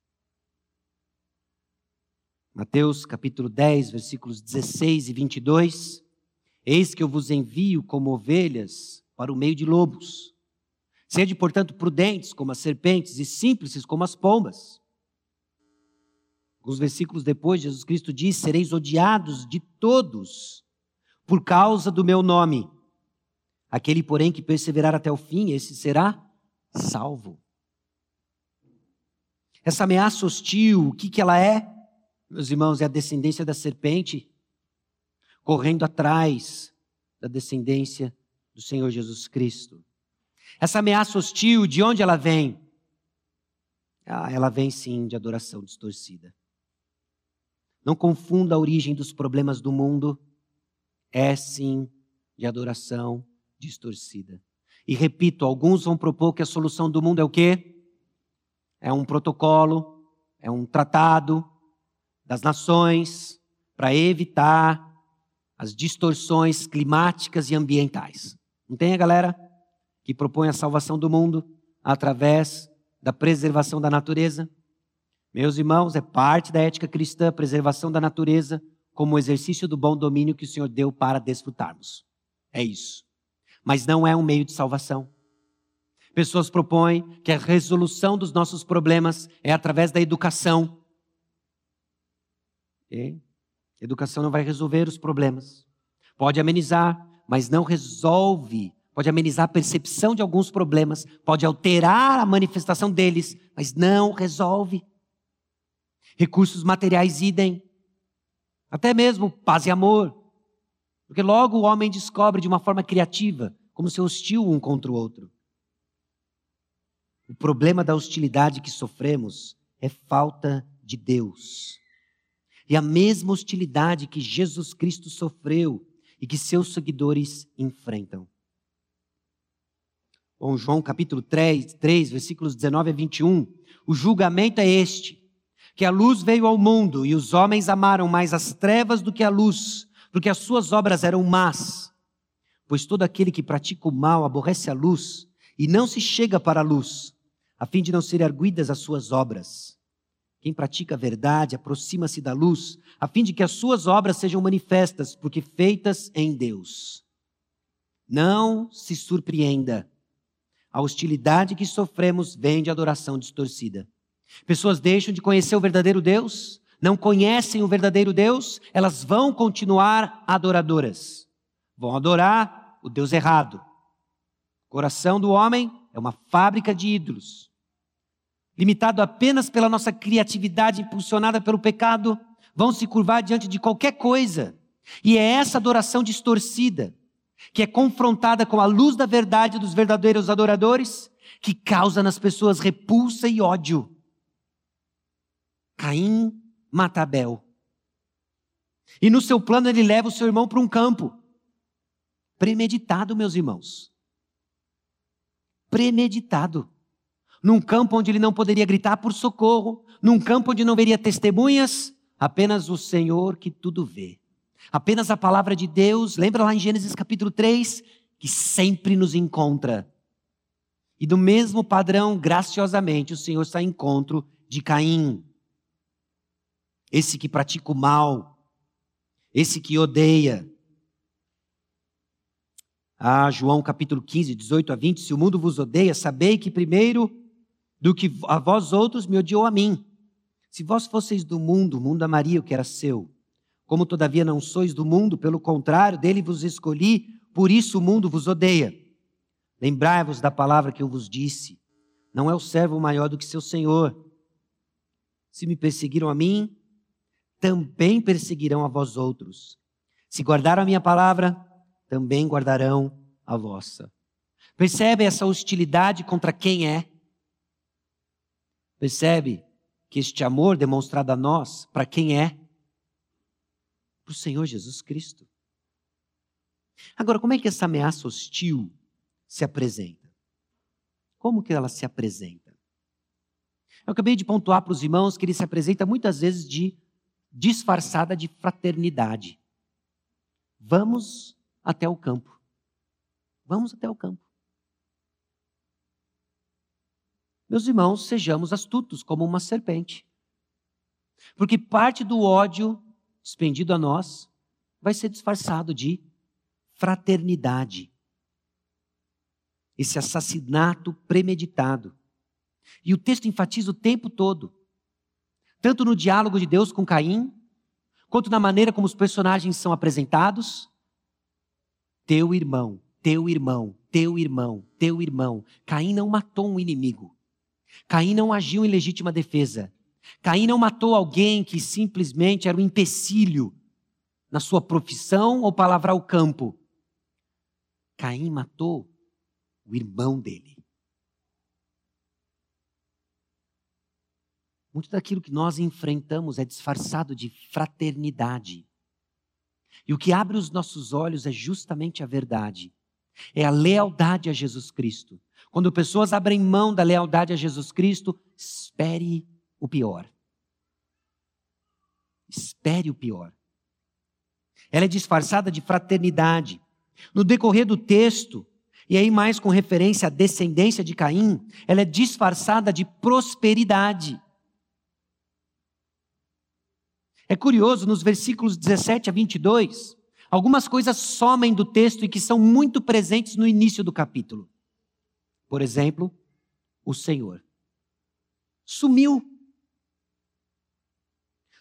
Mateus capítulo 10, versículos 16 e 22. Eis que eu vos envio como ovelhas para o meio de lobos. Sede, portanto, prudentes como as serpentes e simples como as pombas. Alguns versículos depois, Jesus Cristo diz: Sereis odiados de todos por causa do meu nome. Aquele, porém, que perseverar até o fim, esse será salvo. Essa ameaça hostil, o que, que ela é? Meus irmãos, é a descendência da serpente correndo atrás da descendência do Senhor Jesus Cristo. Essa ameaça hostil, de onde ela vem? Ah, ela vem sim de adoração distorcida. Não confunda a origem dos problemas do mundo, é sim de adoração distorcida. E repito, alguns vão propor que a solução do mundo é o quê? É um protocolo, é um tratado das nações para evitar as distorções climáticas e ambientais. Não tem a galera que propõe a salvação do mundo através da preservação da natureza? Meus irmãos, é parte da ética cristã a preservação da natureza como exercício do bom domínio que o Senhor deu para desfrutarmos. É isso mas não é um meio de salvação. Pessoas propõem que a resolução dos nossos problemas é através da educação. E educação não vai resolver os problemas. Pode amenizar, mas não resolve. Pode amenizar a percepção de alguns problemas, pode alterar a manifestação deles, mas não resolve. Recursos materiais idem. Até mesmo paz e amor. Porque logo o homem descobre de uma forma criativa como se hostil um contra o outro. O problema da hostilidade que sofremos é falta de Deus. E a mesma hostilidade que Jesus Cristo sofreu e que seus seguidores enfrentam. Bom, João capítulo 3, 3, versículos 19 a 21, o julgamento é este: que a luz veio ao mundo e os homens amaram mais as trevas do que a luz, porque as suas obras eram más Pois todo aquele que pratica o mal aborrece a luz e não se chega para a luz, a fim de não serem arguidas as suas obras. Quem pratica a verdade aproxima-se da luz, a fim de que as suas obras sejam manifestas, porque feitas em Deus. Não se surpreenda. A hostilidade que sofremos vem de adoração distorcida. Pessoas deixam de conhecer o verdadeiro Deus, não conhecem o verdadeiro Deus, elas vão continuar adoradoras. Vão adorar o Deus errado. O coração do homem é uma fábrica de ídolos. Limitado apenas pela nossa criatividade impulsionada pelo pecado, vão se curvar diante de qualquer coisa. E é essa adoração distorcida, que é confrontada com a luz da verdade dos verdadeiros adoradores, que causa nas pessoas repulsa e ódio. Caim mata Abel. E no seu plano ele leva o seu irmão para um campo premeditado, meus irmãos. Premeditado. Num campo onde ele não poderia gritar por socorro, num campo onde não veria testemunhas, apenas o Senhor que tudo vê. Apenas a palavra de Deus, lembra lá em Gênesis capítulo 3, que sempre nos encontra. E do mesmo padrão, graciosamente, o Senhor está em encontro de Caim. Esse que pratica o mal, esse que odeia, ah, João capítulo 15, 18 a 20, se o mundo vos odeia, sabei que primeiro do que a vós outros me odiou a mim. Se vós fosseis do mundo, o mundo amaria o que era seu. Como todavia não sois do mundo, pelo contrário, dele vos escolhi, por isso o mundo vos odeia. Lembrai-vos da palavra que eu vos disse. Não é o servo maior do que seu senhor. Se me perseguiram a mim, também perseguirão a vós outros. Se guardaram a minha palavra, também guardarão a vossa. Percebe essa hostilidade contra quem é? Percebe que este amor demonstrado a nós, para quem é? Para o Senhor Jesus Cristo. Agora, como é que essa ameaça hostil se apresenta? Como que ela se apresenta? Eu acabei de pontuar para os irmãos que ele se apresenta muitas vezes de disfarçada de fraternidade. Vamos até o campo. Vamos até o campo. Meus irmãos, sejamos astutos como uma serpente. Porque parte do ódio expendido a nós vai ser disfarçado de fraternidade. Esse assassinato premeditado. E o texto enfatiza o tempo todo, tanto no diálogo de Deus com Caim, quanto na maneira como os personagens são apresentados. Teu irmão, teu irmão, teu irmão, teu irmão. Caim não matou um inimigo. Caim não agiu em legítima defesa. Caim não matou alguém que simplesmente era um empecilho na sua profissão ou para lavrar o campo. Caim matou o irmão dele. Muito daquilo que nós enfrentamos é disfarçado de fraternidade. E o que abre os nossos olhos é justamente a verdade. É a lealdade a Jesus Cristo. Quando pessoas abrem mão da lealdade a Jesus Cristo, espere o pior. Espere o pior. Ela é disfarçada de fraternidade. No decorrer do texto, e aí mais com referência à descendência de Caim, ela é disfarçada de prosperidade. É curioso, nos versículos 17 a 22, algumas coisas somem do texto e que são muito presentes no início do capítulo. Por exemplo, o Senhor. Sumiu.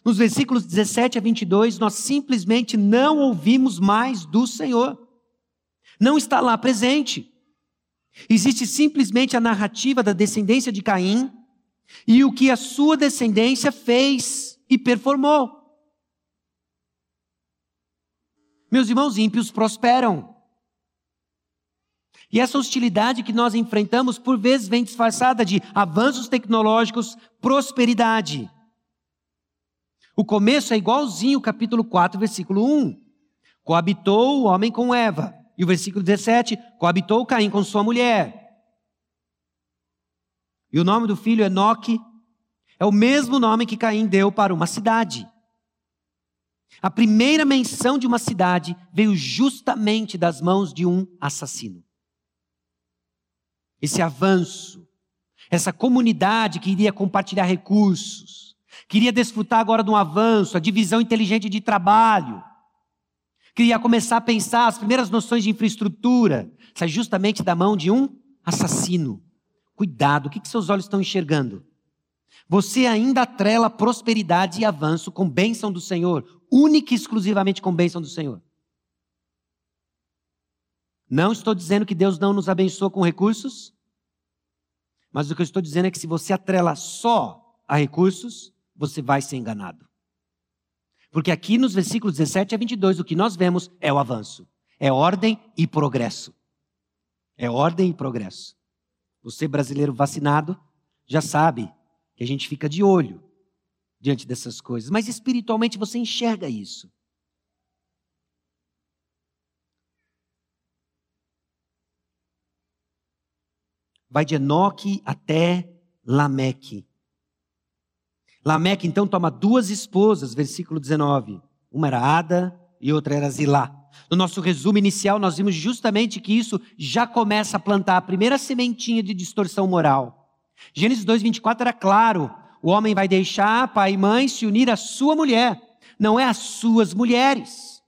Nos versículos 17 a 22, nós simplesmente não ouvimos mais do Senhor. Não está lá presente. Existe simplesmente a narrativa da descendência de Caim e o que a sua descendência fez e performou. Meus irmãos ímpios prosperam. E essa hostilidade que nós enfrentamos, por vezes, vem disfarçada de avanços tecnológicos, prosperidade. O começo é igualzinho o capítulo 4, versículo 1. Coabitou o homem com Eva. E o versículo 17, coabitou Caim com sua mulher. E o nome do filho Enoque é o mesmo nome que Caim deu para uma cidade. A primeira menção de uma cidade veio justamente das mãos de um assassino. Esse avanço, essa comunidade que iria compartilhar recursos, queria desfrutar agora de um avanço, a divisão inteligente de trabalho, queria começar a pensar as primeiras noções de infraestrutura, sai justamente da mão de um assassino. Cuidado, o que, que seus olhos estão enxergando? Você ainda atrela prosperidade e avanço com bênção do Senhor, única e exclusivamente com bênção do Senhor. Não estou dizendo que Deus não nos abençoa com recursos, mas o que eu estou dizendo é que se você atrela só a recursos, você vai ser enganado. Porque aqui nos versículos 17 a 22, o que nós vemos é o avanço, é ordem e progresso. É ordem e progresso. Você, brasileiro vacinado, já sabe que a gente fica de olho diante dessas coisas, mas espiritualmente você enxerga isso. Vai de Enoque até Lameque. Lameque então toma duas esposas, versículo 19. Uma era Ada e outra era Zilá. No nosso resumo inicial, nós vimos justamente que isso já começa a plantar a primeira sementinha de distorção moral. Gênesis 2:24 era claro: o homem vai deixar pai e mãe se unir à sua mulher, não é às suas mulheres.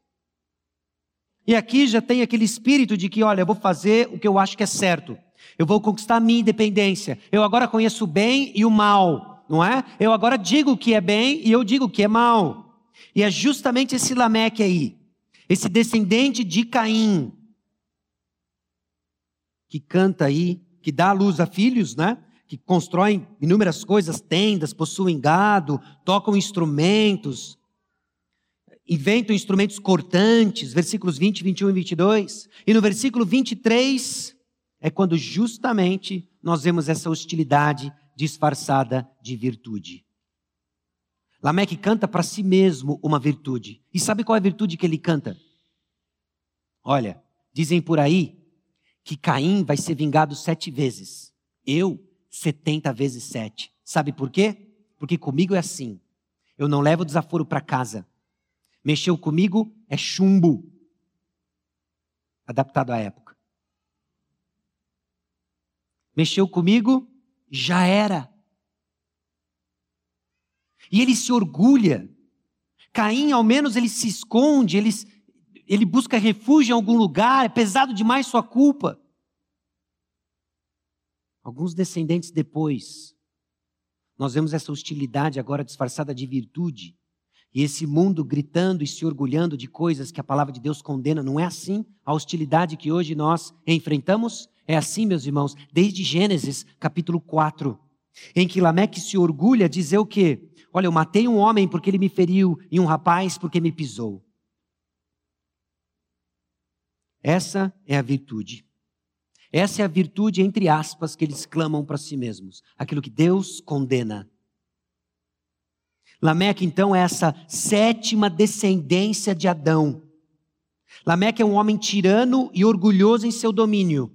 E aqui já tem aquele espírito de que, olha, eu vou fazer o que eu acho que é certo. Eu vou conquistar a minha independência. Eu agora conheço o bem e o mal, não é? Eu agora digo o que é bem e eu digo o que é mal. E é justamente esse Lameque aí, esse descendente de Caim, que canta aí, que dá luz a filhos, né? Que constroem inúmeras coisas, tendas, possuem gado, tocam instrumentos, inventam instrumentos cortantes, versículos 20, 21 e 22. E no versículo 23 é quando justamente nós vemos essa hostilidade disfarçada de virtude. Lameque canta para si mesmo uma virtude. E sabe qual é a virtude que ele canta? Olha, dizem por aí que Caim vai ser vingado sete vezes. Eu, setenta vezes sete. Sabe por quê? Porque comigo é assim. Eu não levo desaforo para casa. Mexeu comigo é chumbo. Adaptado à época. Mexeu comigo, já era. E ele se orgulha. Caim, ao menos, ele se esconde, ele, ele busca refúgio em algum lugar, é pesado demais sua culpa. Alguns descendentes depois, nós vemos essa hostilidade agora disfarçada de virtude. E esse mundo gritando e se orgulhando de coisas que a palavra de Deus condena, não é assim? A hostilidade que hoje nós enfrentamos é assim, meus irmãos, desde Gênesis capítulo 4, em que Lameque se orgulha dizer o quê? Olha, eu matei um homem porque ele me feriu e um rapaz porque me pisou. Essa é a virtude. Essa é a virtude, entre aspas, que eles clamam para si mesmos. Aquilo que Deus condena. Lameque, então, é essa sétima descendência de Adão. Lameque é um homem tirano e orgulhoso em seu domínio.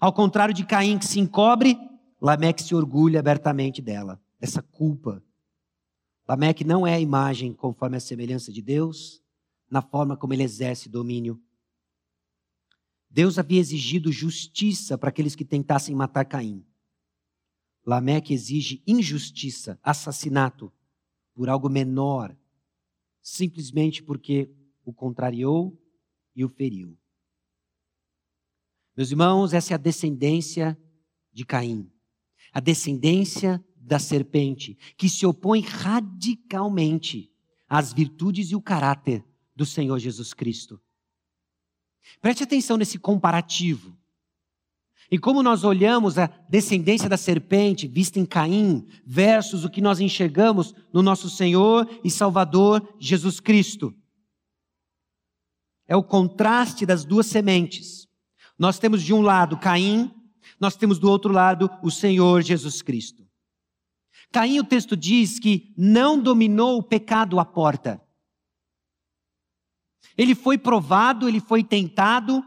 Ao contrário de Caim, que se encobre, Lameque se orgulha abertamente dela, dessa culpa. Lameque não é a imagem conforme a semelhança de Deus, na forma como ele exerce domínio. Deus havia exigido justiça para aqueles que tentassem matar Caim. Lameque exige injustiça, assassinato, por algo menor, simplesmente porque o contrariou e o feriu. Meus irmãos, essa é a descendência de Caim, a descendência da serpente, que se opõe radicalmente às virtudes e o caráter do Senhor Jesus Cristo. Preste atenção nesse comparativo. E como nós olhamos a descendência da serpente vista em Caim versus o que nós enxergamos no nosso Senhor e Salvador Jesus Cristo. É o contraste das duas sementes. Nós temos de um lado Caim, nós temos do outro lado o Senhor Jesus Cristo. Caim, o texto diz que não dominou o pecado à porta. Ele foi provado, ele foi tentado,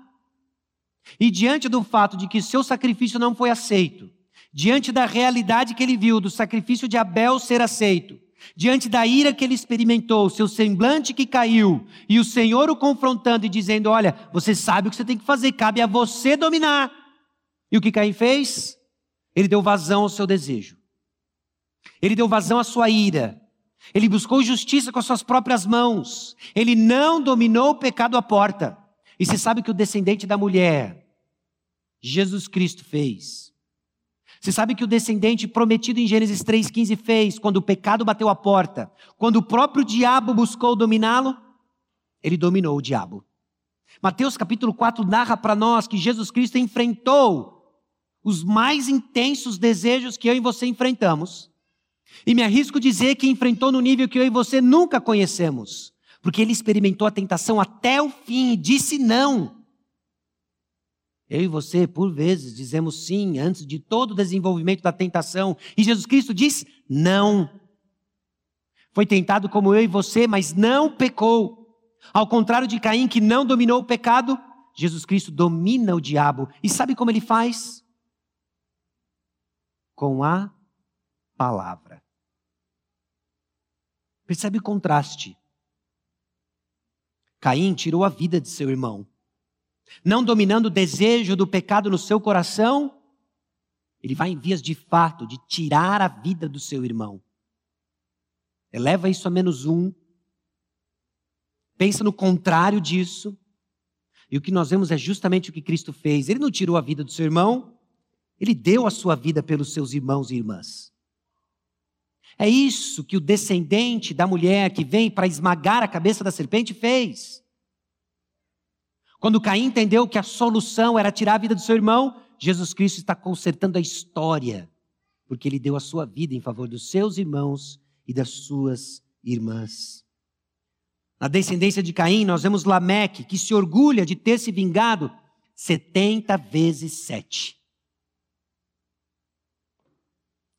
e diante do fato de que seu sacrifício não foi aceito, diante da realidade que ele viu do sacrifício de Abel ser aceito, diante da ira que ele experimentou, seu semblante que caiu, e o Senhor o confrontando e dizendo: Olha, você sabe o que você tem que fazer, cabe a você dominar. E o que Caim fez? Ele deu vazão ao seu desejo, ele deu vazão à sua ira, ele buscou justiça com as suas próprias mãos. Ele não dominou o pecado à porta. E você sabe que o descendente da mulher, Jesus Cristo, fez. Você sabe que o descendente prometido em Gênesis 3,15 fez quando o pecado bateu à porta, quando o próprio diabo buscou dominá-lo, ele dominou o diabo. Mateus capítulo 4 narra para nós que Jesus Cristo enfrentou os mais intensos desejos que eu e você enfrentamos e me arrisco dizer que enfrentou no nível que eu e você nunca conhecemos, porque ele experimentou a tentação até o fim e disse não. Eu e você, por vezes, dizemos sim antes de todo o desenvolvimento da tentação, e Jesus Cristo diz não. Foi tentado como eu e você, mas não pecou. Ao contrário de Caim, que não dominou o pecado, Jesus Cristo domina o diabo. E sabe como ele faz? Com a palavra. Percebe o contraste? Caim tirou a vida de seu irmão. Não dominando o desejo do pecado no seu coração, ele vai em vias de fato de tirar a vida do seu irmão. Eleva isso a menos um. Pensa no contrário disso. E o que nós vemos é justamente o que Cristo fez. Ele não tirou a vida do seu irmão, ele deu a sua vida pelos seus irmãos e irmãs. É isso que o descendente da mulher que vem para esmagar a cabeça da serpente fez. Quando Caim entendeu que a solução era tirar a vida do seu irmão, Jesus Cristo está consertando a história porque ele deu a sua vida em favor dos seus irmãos e das suas irmãs. Na descendência de Caim, nós vemos Lameque, que se orgulha de ter se vingado 70 vezes 7.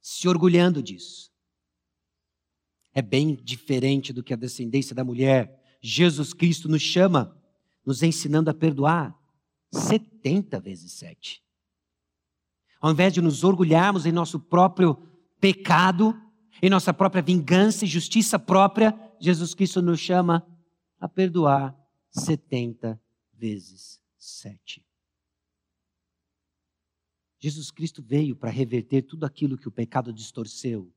Se orgulhando disso. É bem diferente do que a descendência da mulher. Jesus Cristo nos chama, nos ensinando a perdoar 70 vezes 7. Ao invés de nos orgulharmos em nosso próprio pecado, em nossa própria vingança e justiça própria, Jesus Cristo nos chama a perdoar 70 vezes 7. Jesus Cristo veio para reverter tudo aquilo que o pecado distorceu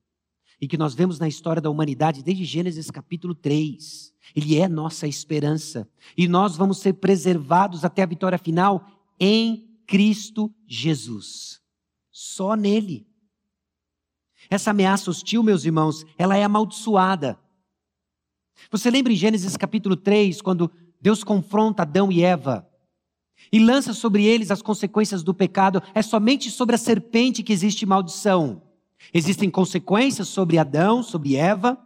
e que nós vemos na história da humanidade desde Gênesis capítulo 3. Ele é nossa esperança e nós vamos ser preservados até a vitória final em Cristo Jesus. Só nele. Essa ameaça hostil, meus irmãos, ela é amaldiçoada. Você lembra em Gênesis capítulo 3, quando Deus confronta Adão e Eva e lança sobre eles as consequências do pecado? É somente sobre a serpente que existe maldição. Existem consequências sobre Adão, sobre Eva,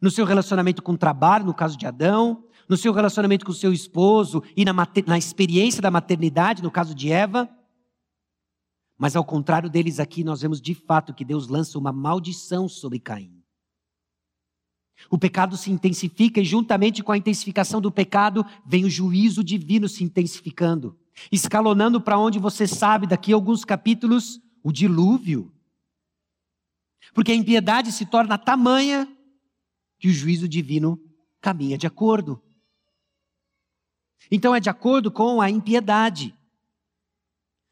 no seu relacionamento com o trabalho, no caso de Adão, no seu relacionamento com o seu esposo e na, na experiência da maternidade, no caso de Eva. Mas ao contrário deles aqui, nós vemos de fato que Deus lança uma maldição sobre Caim. O pecado se intensifica e, juntamente com a intensificação do pecado, vem o juízo divino se intensificando, escalonando para onde você sabe, daqui a alguns capítulos, o dilúvio. Porque a impiedade se torna tamanha que o juízo divino caminha de acordo. Então é de acordo com a impiedade.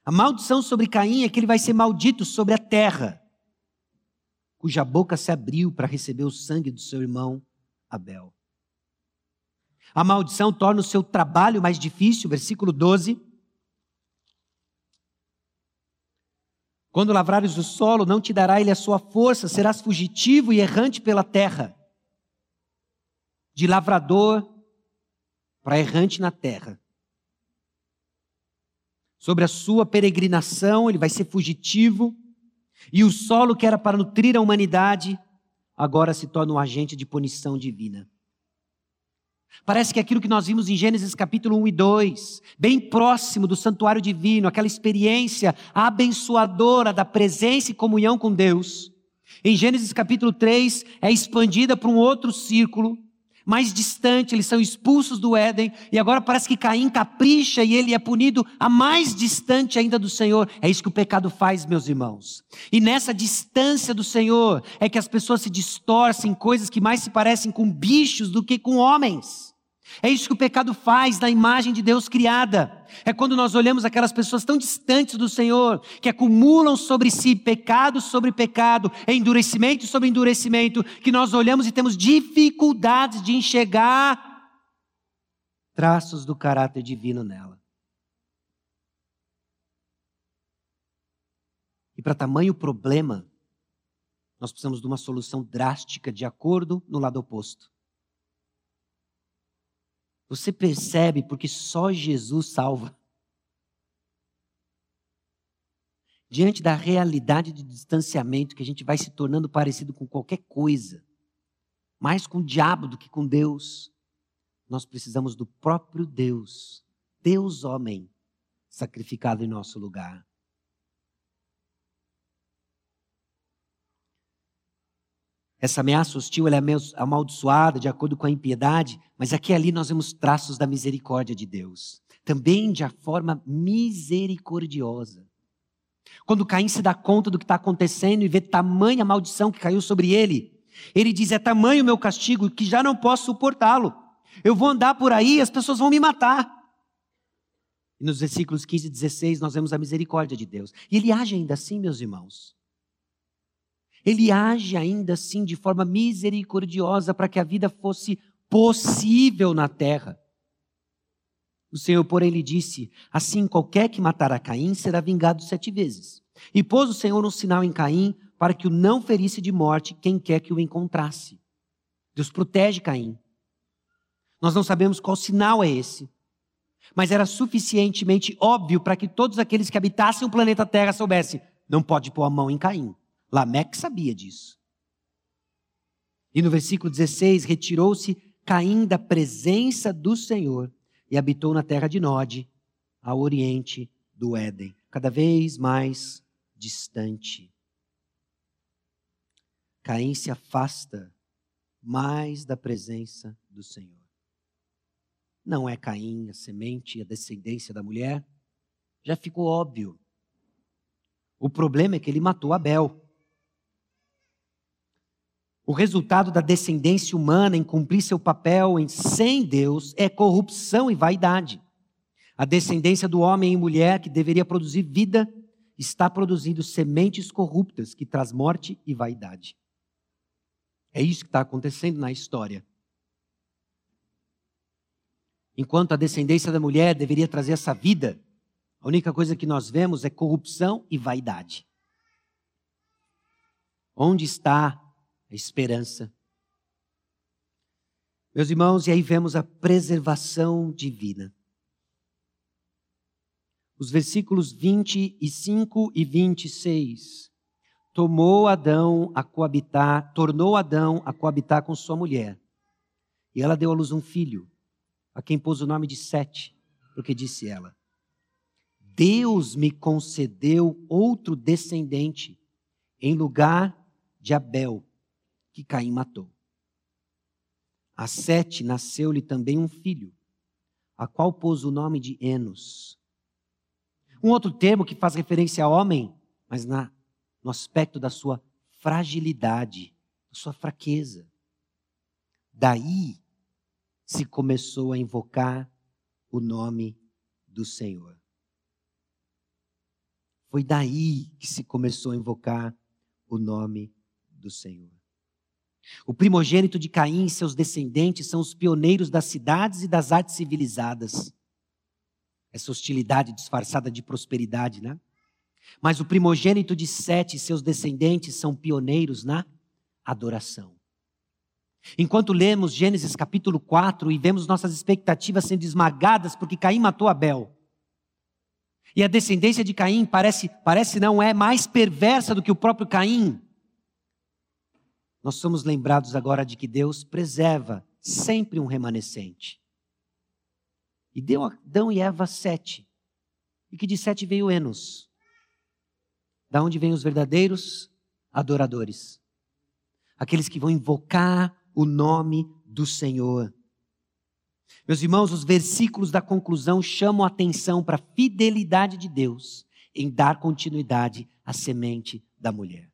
A maldição sobre Caim é que ele vai ser maldito sobre a terra, cuja boca se abriu para receber o sangue do seu irmão Abel. A maldição torna o seu trabalho mais difícil, versículo 12. Quando lavrares o solo, não te dará ele a sua força, serás fugitivo e errante pela terra. De lavrador para errante na terra. Sobre a sua peregrinação, ele vai ser fugitivo, e o solo que era para nutrir a humanidade, agora se torna um agente de punição divina. Parece que aquilo que nós vimos em Gênesis capítulo 1 e 2, bem próximo do santuário divino, aquela experiência abençoadora da presença e comunhão com Deus, em Gênesis capítulo 3 é expandida para um outro círculo, mais distante, eles são expulsos do Éden, e agora parece que Caim capricha e ele é punido a mais distante ainda do Senhor. É isso que o pecado faz, meus irmãos. E nessa distância do Senhor é que as pessoas se distorcem em coisas que mais se parecem com bichos do que com homens. É isso que o pecado faz na imagem de Deus criada. É quando nós olhamos aquelas pessoas tão distantes do Senhor, que acumulam sobre si pecado sobre pecado, endurecimento sobre endurecimento, que nós olhamos e temos dificuldades de enxergar traços do caráter divino nela. E para tamanho problema, nós precisamos de uma solução drástica de acordo no lado oposto. Você percebe porque só Jesus salva. Diante da realidade de distanciamento que a gente vai se tornando parecido com qualquer coisa, mais com o diabo do que com Deus, nós precisamos do próprio Deus, Deus homem, sacrificado em nosso lugar. Essa ameaça hostil é amaldiçoada de acordo com a impiedade, mas aqui e ali nós vemos traços da misericórdia de Deus. Também de a forma misericordiosa. Quando Caim se dá conta do que está acontecendo e vê tamanha maldição que caiu sobre ele, ele diz: É tamanho o meu castigo que já não posso suportá-lo. Eu vou andar por aí e as pessoas vão me matar. E nos versículos 15 e 16 nós vemos a misericórdia de Deus. E ele age ainda assim, meus irmãos. Ele age ainda assim de forma misericordiosa para que a vida fosse possível na terra. O Senhor, porém, lhe disse: Assim, qualquer que matar a Caim será vingado sete vezes. E pôs o Senhor um sinal em Caim para que o não ferisse de morte quem quer que o encontrasse. Deus protege Caim. Nós não sabemos qual sinal é esse, mas era suficientemente óbvio para que todos aqueles que habitassem o planeta Terra soubessem: não pode pôr a mão em Caim Lameque sabia disso. E no versículo 16, retirou-se Caim da presença do Senhor e habitou na terra de Nod, ao oriente do Éden, cada vez mais distante. Caim se afasta mais da presença do Senhor. Não é Caim a semente a descendência da mulher? Já ficou óbvio. O problema é que ele matou Abel. O resultado da descendência humana em cumprir seu papel em sem Deus é corrupção e vaidade. A descendência do homem e mulher que deveria produzir vida está produzindo sementes corruptas que traz morte e vaidade. É isso que está acontecendo na história. Enquanto a descendência da mulher deveria trazer essa vida, a única coisa que nós vemos é corrupção e vaidade. Onde está a esperança? Meus irmãos, e aí vemos a preservação divina. Os versículos 25 e 26 tomou Adão a coabitar, tornou Adão a coabitar com sua mulher. E ela deu à luz um filho, a quem pôs o nome de Sete, porque disse ela: Deus me concedeu outro descendente em lugar de Abel, que Caim matou. A Sete nasceu-lhe também um filho, a qual pôs o nome de Enos. Um outro termo que faz referência a homem, mas na no aspecto da sua fragilidade, da sua fraqueza. Daí se começou a invocar o nome do Senhor. Foi daí que se começou a invocar o nome do Senhor. O primogênito de Caim e seus descendentes são os pioneiros das cidades e das artes civilizadas. Essa hostilidade disfarçada de prosperidade, né? Mas o primogênito de Sete e seus descendentes são pioneiros na adoração. Enquanto lemos Gênesis capítulo 4 e vemos nossas expectativas sendo esmagadas porque Caim matou Abel. E a descendência de Caim parece, parece não é mais perversa do que o próprio Caim. Nós somos lembrados agora de que Deus preserva sempre um remanescente. E deu Adão e Eva sete. E que de sete veio Enos. Da onde vêm os verdadeiros adoradores? Aqueles que vão invocar o nome do Senhor. Meus irmãos, os versículos da conclusão chamam a atenção para a fidelidade de Deus em dar continuidade à semente da mulher.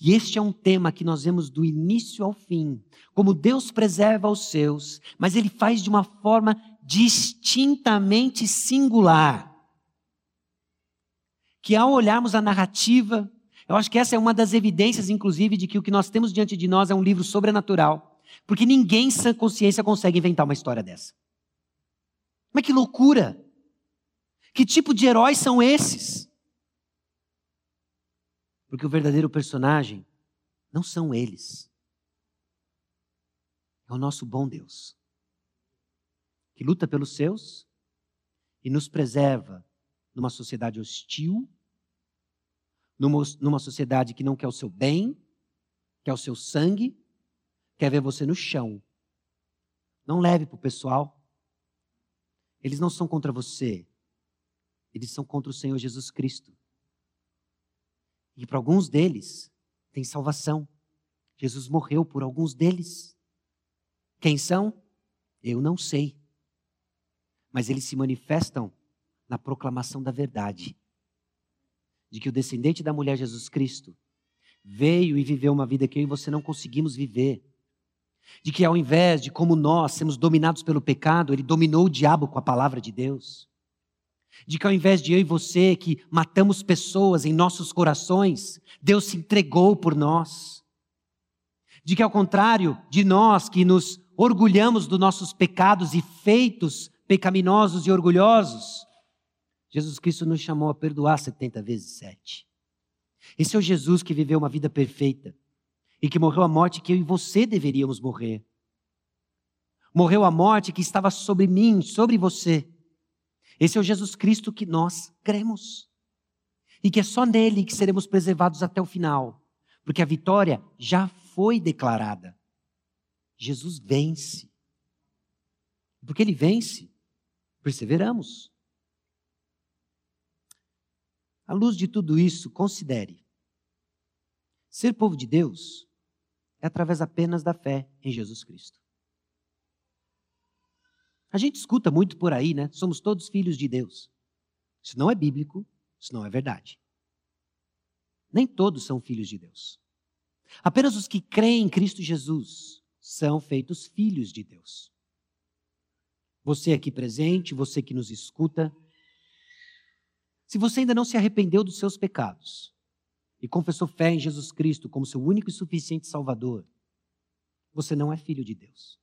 E este é um tema que nós vemos do início ao fim, como Deus preserva os seus, mas ele faz de uma forma distintamente singular que ao olharmos a narrativa, eu acho que essa é uma das evidências, inclusive, de que o que nós temos diante de nós é um livro sobrenatural. Porque ninguém sem consciência consegue inventar uma história dessa. Mas que loucura! Que tipo de heróis são esses? Porque o verdadeiro personagem não são eles. É o nosso bom Deus, que luta pelos seus e nos preserva numa sociedade hostil, numa, numa sociedade que não quer o seu bem, quer o seu sangue, quer ver você no chão. Não leve para o pessoal. Eles não são contra você, eles são contra o Senhor Jesus Cristo. E para alguns deles tem salvação. Jesus morreu por alguns deles. Quem são? Eu não sei. Mas eles se manifestam na proclamação da verdade. De que o descendente da mulher Jesus Cristo veio e viveu uma vida que eu e você não conseguimos viver. De que ao invés de como nós sermos dominados pelo pecado, ele dominou o diabo com a palavra de Deus. De que ao invés de eu e você que matamos pessoas em nossos corações, Deus se entregou por nós. De que ao contrário de nós que nos orgulhamos dos nossos pecados e feitos pecaminosos e orgulhosos, Jesus Cristo nos chamou a perdoar 70 vezes 7. Esse é o Jesus que viveu uma vida perfeita e que morreu a morte que eu e você deveríamos morrer. Morreu a morte que estava sobre mim, sobre você. Esse é o Jesus Cristo que nós cremos. E que é só nele que seremos preservados até o final. Porque a vitória já foi declarada. Jesus vence. Porque ele vence, perseveramos. À luz de tudo isso, considere: ser povo de Deus é através apenas da fé em Jesus Cristo. A gente escuta muito por aí, né? Somos todos filhos de Deus. Isso não é bíblico, isso não é verdade. Nem todos são filhos de Deus. Apenas os que creem em Cristo Jesus são feitos filhos de Deus. Você aqui presente, você que nos escuta, se você ainda não se arrependeu dos seus pecados e confessou fé em Jesus Cristo como seu único e suficiente Salvador, você não é filho de Deus.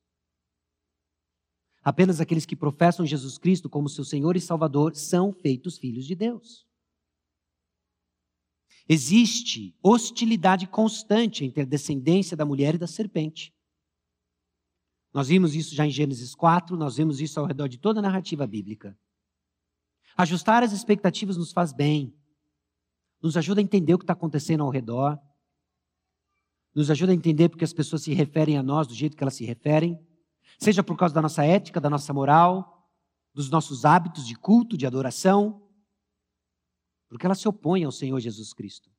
Apenas aqueles que professam Jesus Cristo como seu Senhor e Salvador são feitos filhos de Deus. Existe hostilidade constante entre a descendência da mulher e da serpente. Nós vimos isso já em Gênesis 4, nós vimos isso ao redor de toda a narrativa bíblica. Ajustar as expectativas nos faz bem, nos ajuda a entender o que está acontecendo ao redor, nos ajuda a entender porque as pessoas se referem a nós do jeito que elas se referem, seja por causa da nossa ética, da nossa moral, dos nossos hábitos de culto, de adoração, porque elas se opõem ao Senhor Jesus Cristo.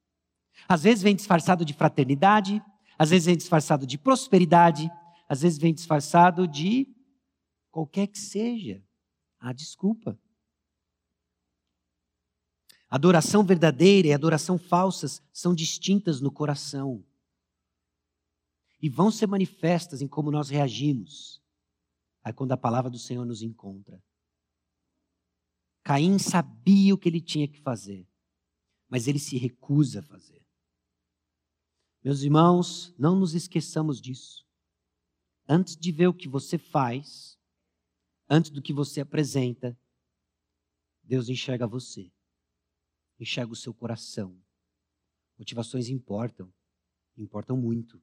Às vezes vem disfarçado de fraternidade, às vezes vem disfarçado de prosperidade, às vezes vem disfarçado de qualquer que seja a desculpa. Adoração verdadeira e adoração falsas são distintas no coração. E vão ser manifestas em como nós reagimos Aí quando a palavra do Senhor nos encontra. Caim sabia o que ele tinha que fazer, mas ele se recusa a fazer. Meus irmãos, não nos esqueçamos disso. Antes de ver o que você faz, antes do que você apresenta, Deus enxerga você, enxerga o seu coração. Motivações importam, importam muito.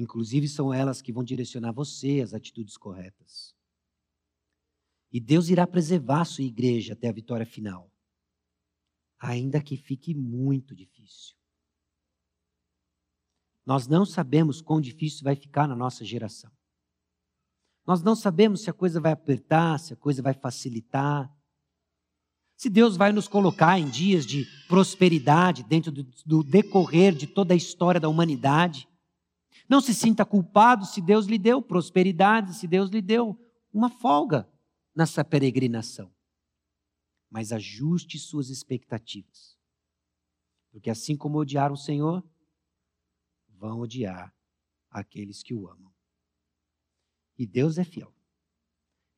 Inclusive, são elas que vão direcionar você às atitudes corretas. E Deus irá preservar sua igreja até a vitória final, ainda que fique muito difícil. Nós não sabemos quão difícil vai ficar na nossa geração. Nós não sabemos se a coisa vai apertar, se a coisa vai facilitar. Se Deus vai nos colocar em dias de prosperidade dentro do, do decorrer de toda a história da humanidade. Não se sinta culpado se Deus lhe deu prosperidade, se Deus lhe deu uma folga nessa peregrinação. Mas ajuste suas expectativas. Porque assim como odiar o Senhor, vão odiar aqueles que o amam. E Deus é fiel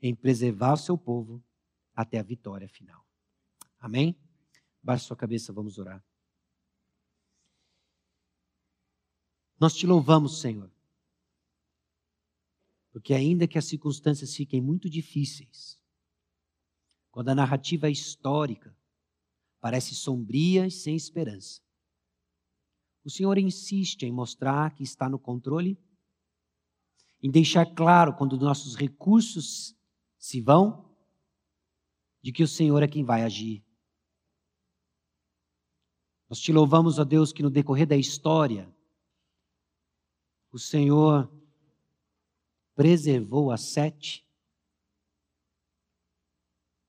em preservar o seu povo até a vitória final. Amém? Baixe sua cabeça, vamos orar. Nós te louvamos, Senhor. Porque ainda que as circunstâncias fiquem muito difíceis, quando a narrativa histórica parece sombria e sem esperança, o Senhor insiste em mostrar que está no controle, em deixar claro quando nossos recursos se vão, de que o Senhor é quem vai agir. Nós te louvamos, ó Deus, que no decorrer da história, o Senhor preservou a sete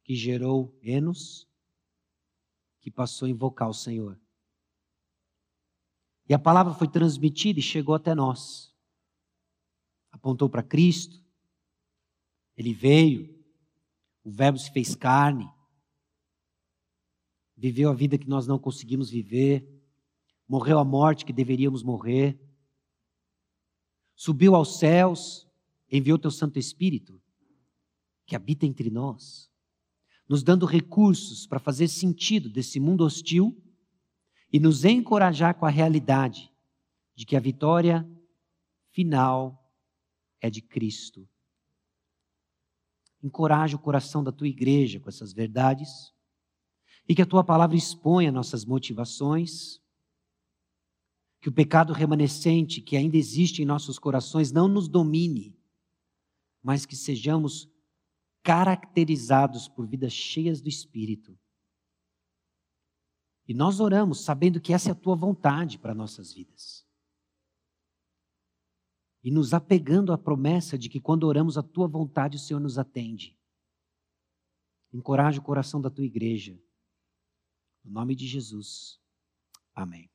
que gerou Enos, que passou a invocar o Senhor. E a palavra foi transmitida e chegou até nós. Apontou para Cristo, ele veio, o Verbo se fez carne, viveu a vida que nós não conseguimos viver, morreu a morte que deveríamos morrer subiu aos céus, enviou teu Santo Espírito, que habita entre nós, nos dando recursos para fazer sentido desse mundo hostil e nos encorajar com a realidade de que a vitória final é de Cristo. Encoraja o coração da tua igreja com essas verdades e que a tua palavra exponha nossas motivações que o pecado remanescente que ainda existe em nossos corações não nos domine, mas que sejamos caracterizados por vidas cheias do Espírito. E nós oramos sabendo que essa é a tua vontade para nossas vidas. E nos apegando à promessa de que quando oramos a tua vontade, o Senhor nos atende. Encoraje o coração da tua igreja. No nome de Jesus. Amém.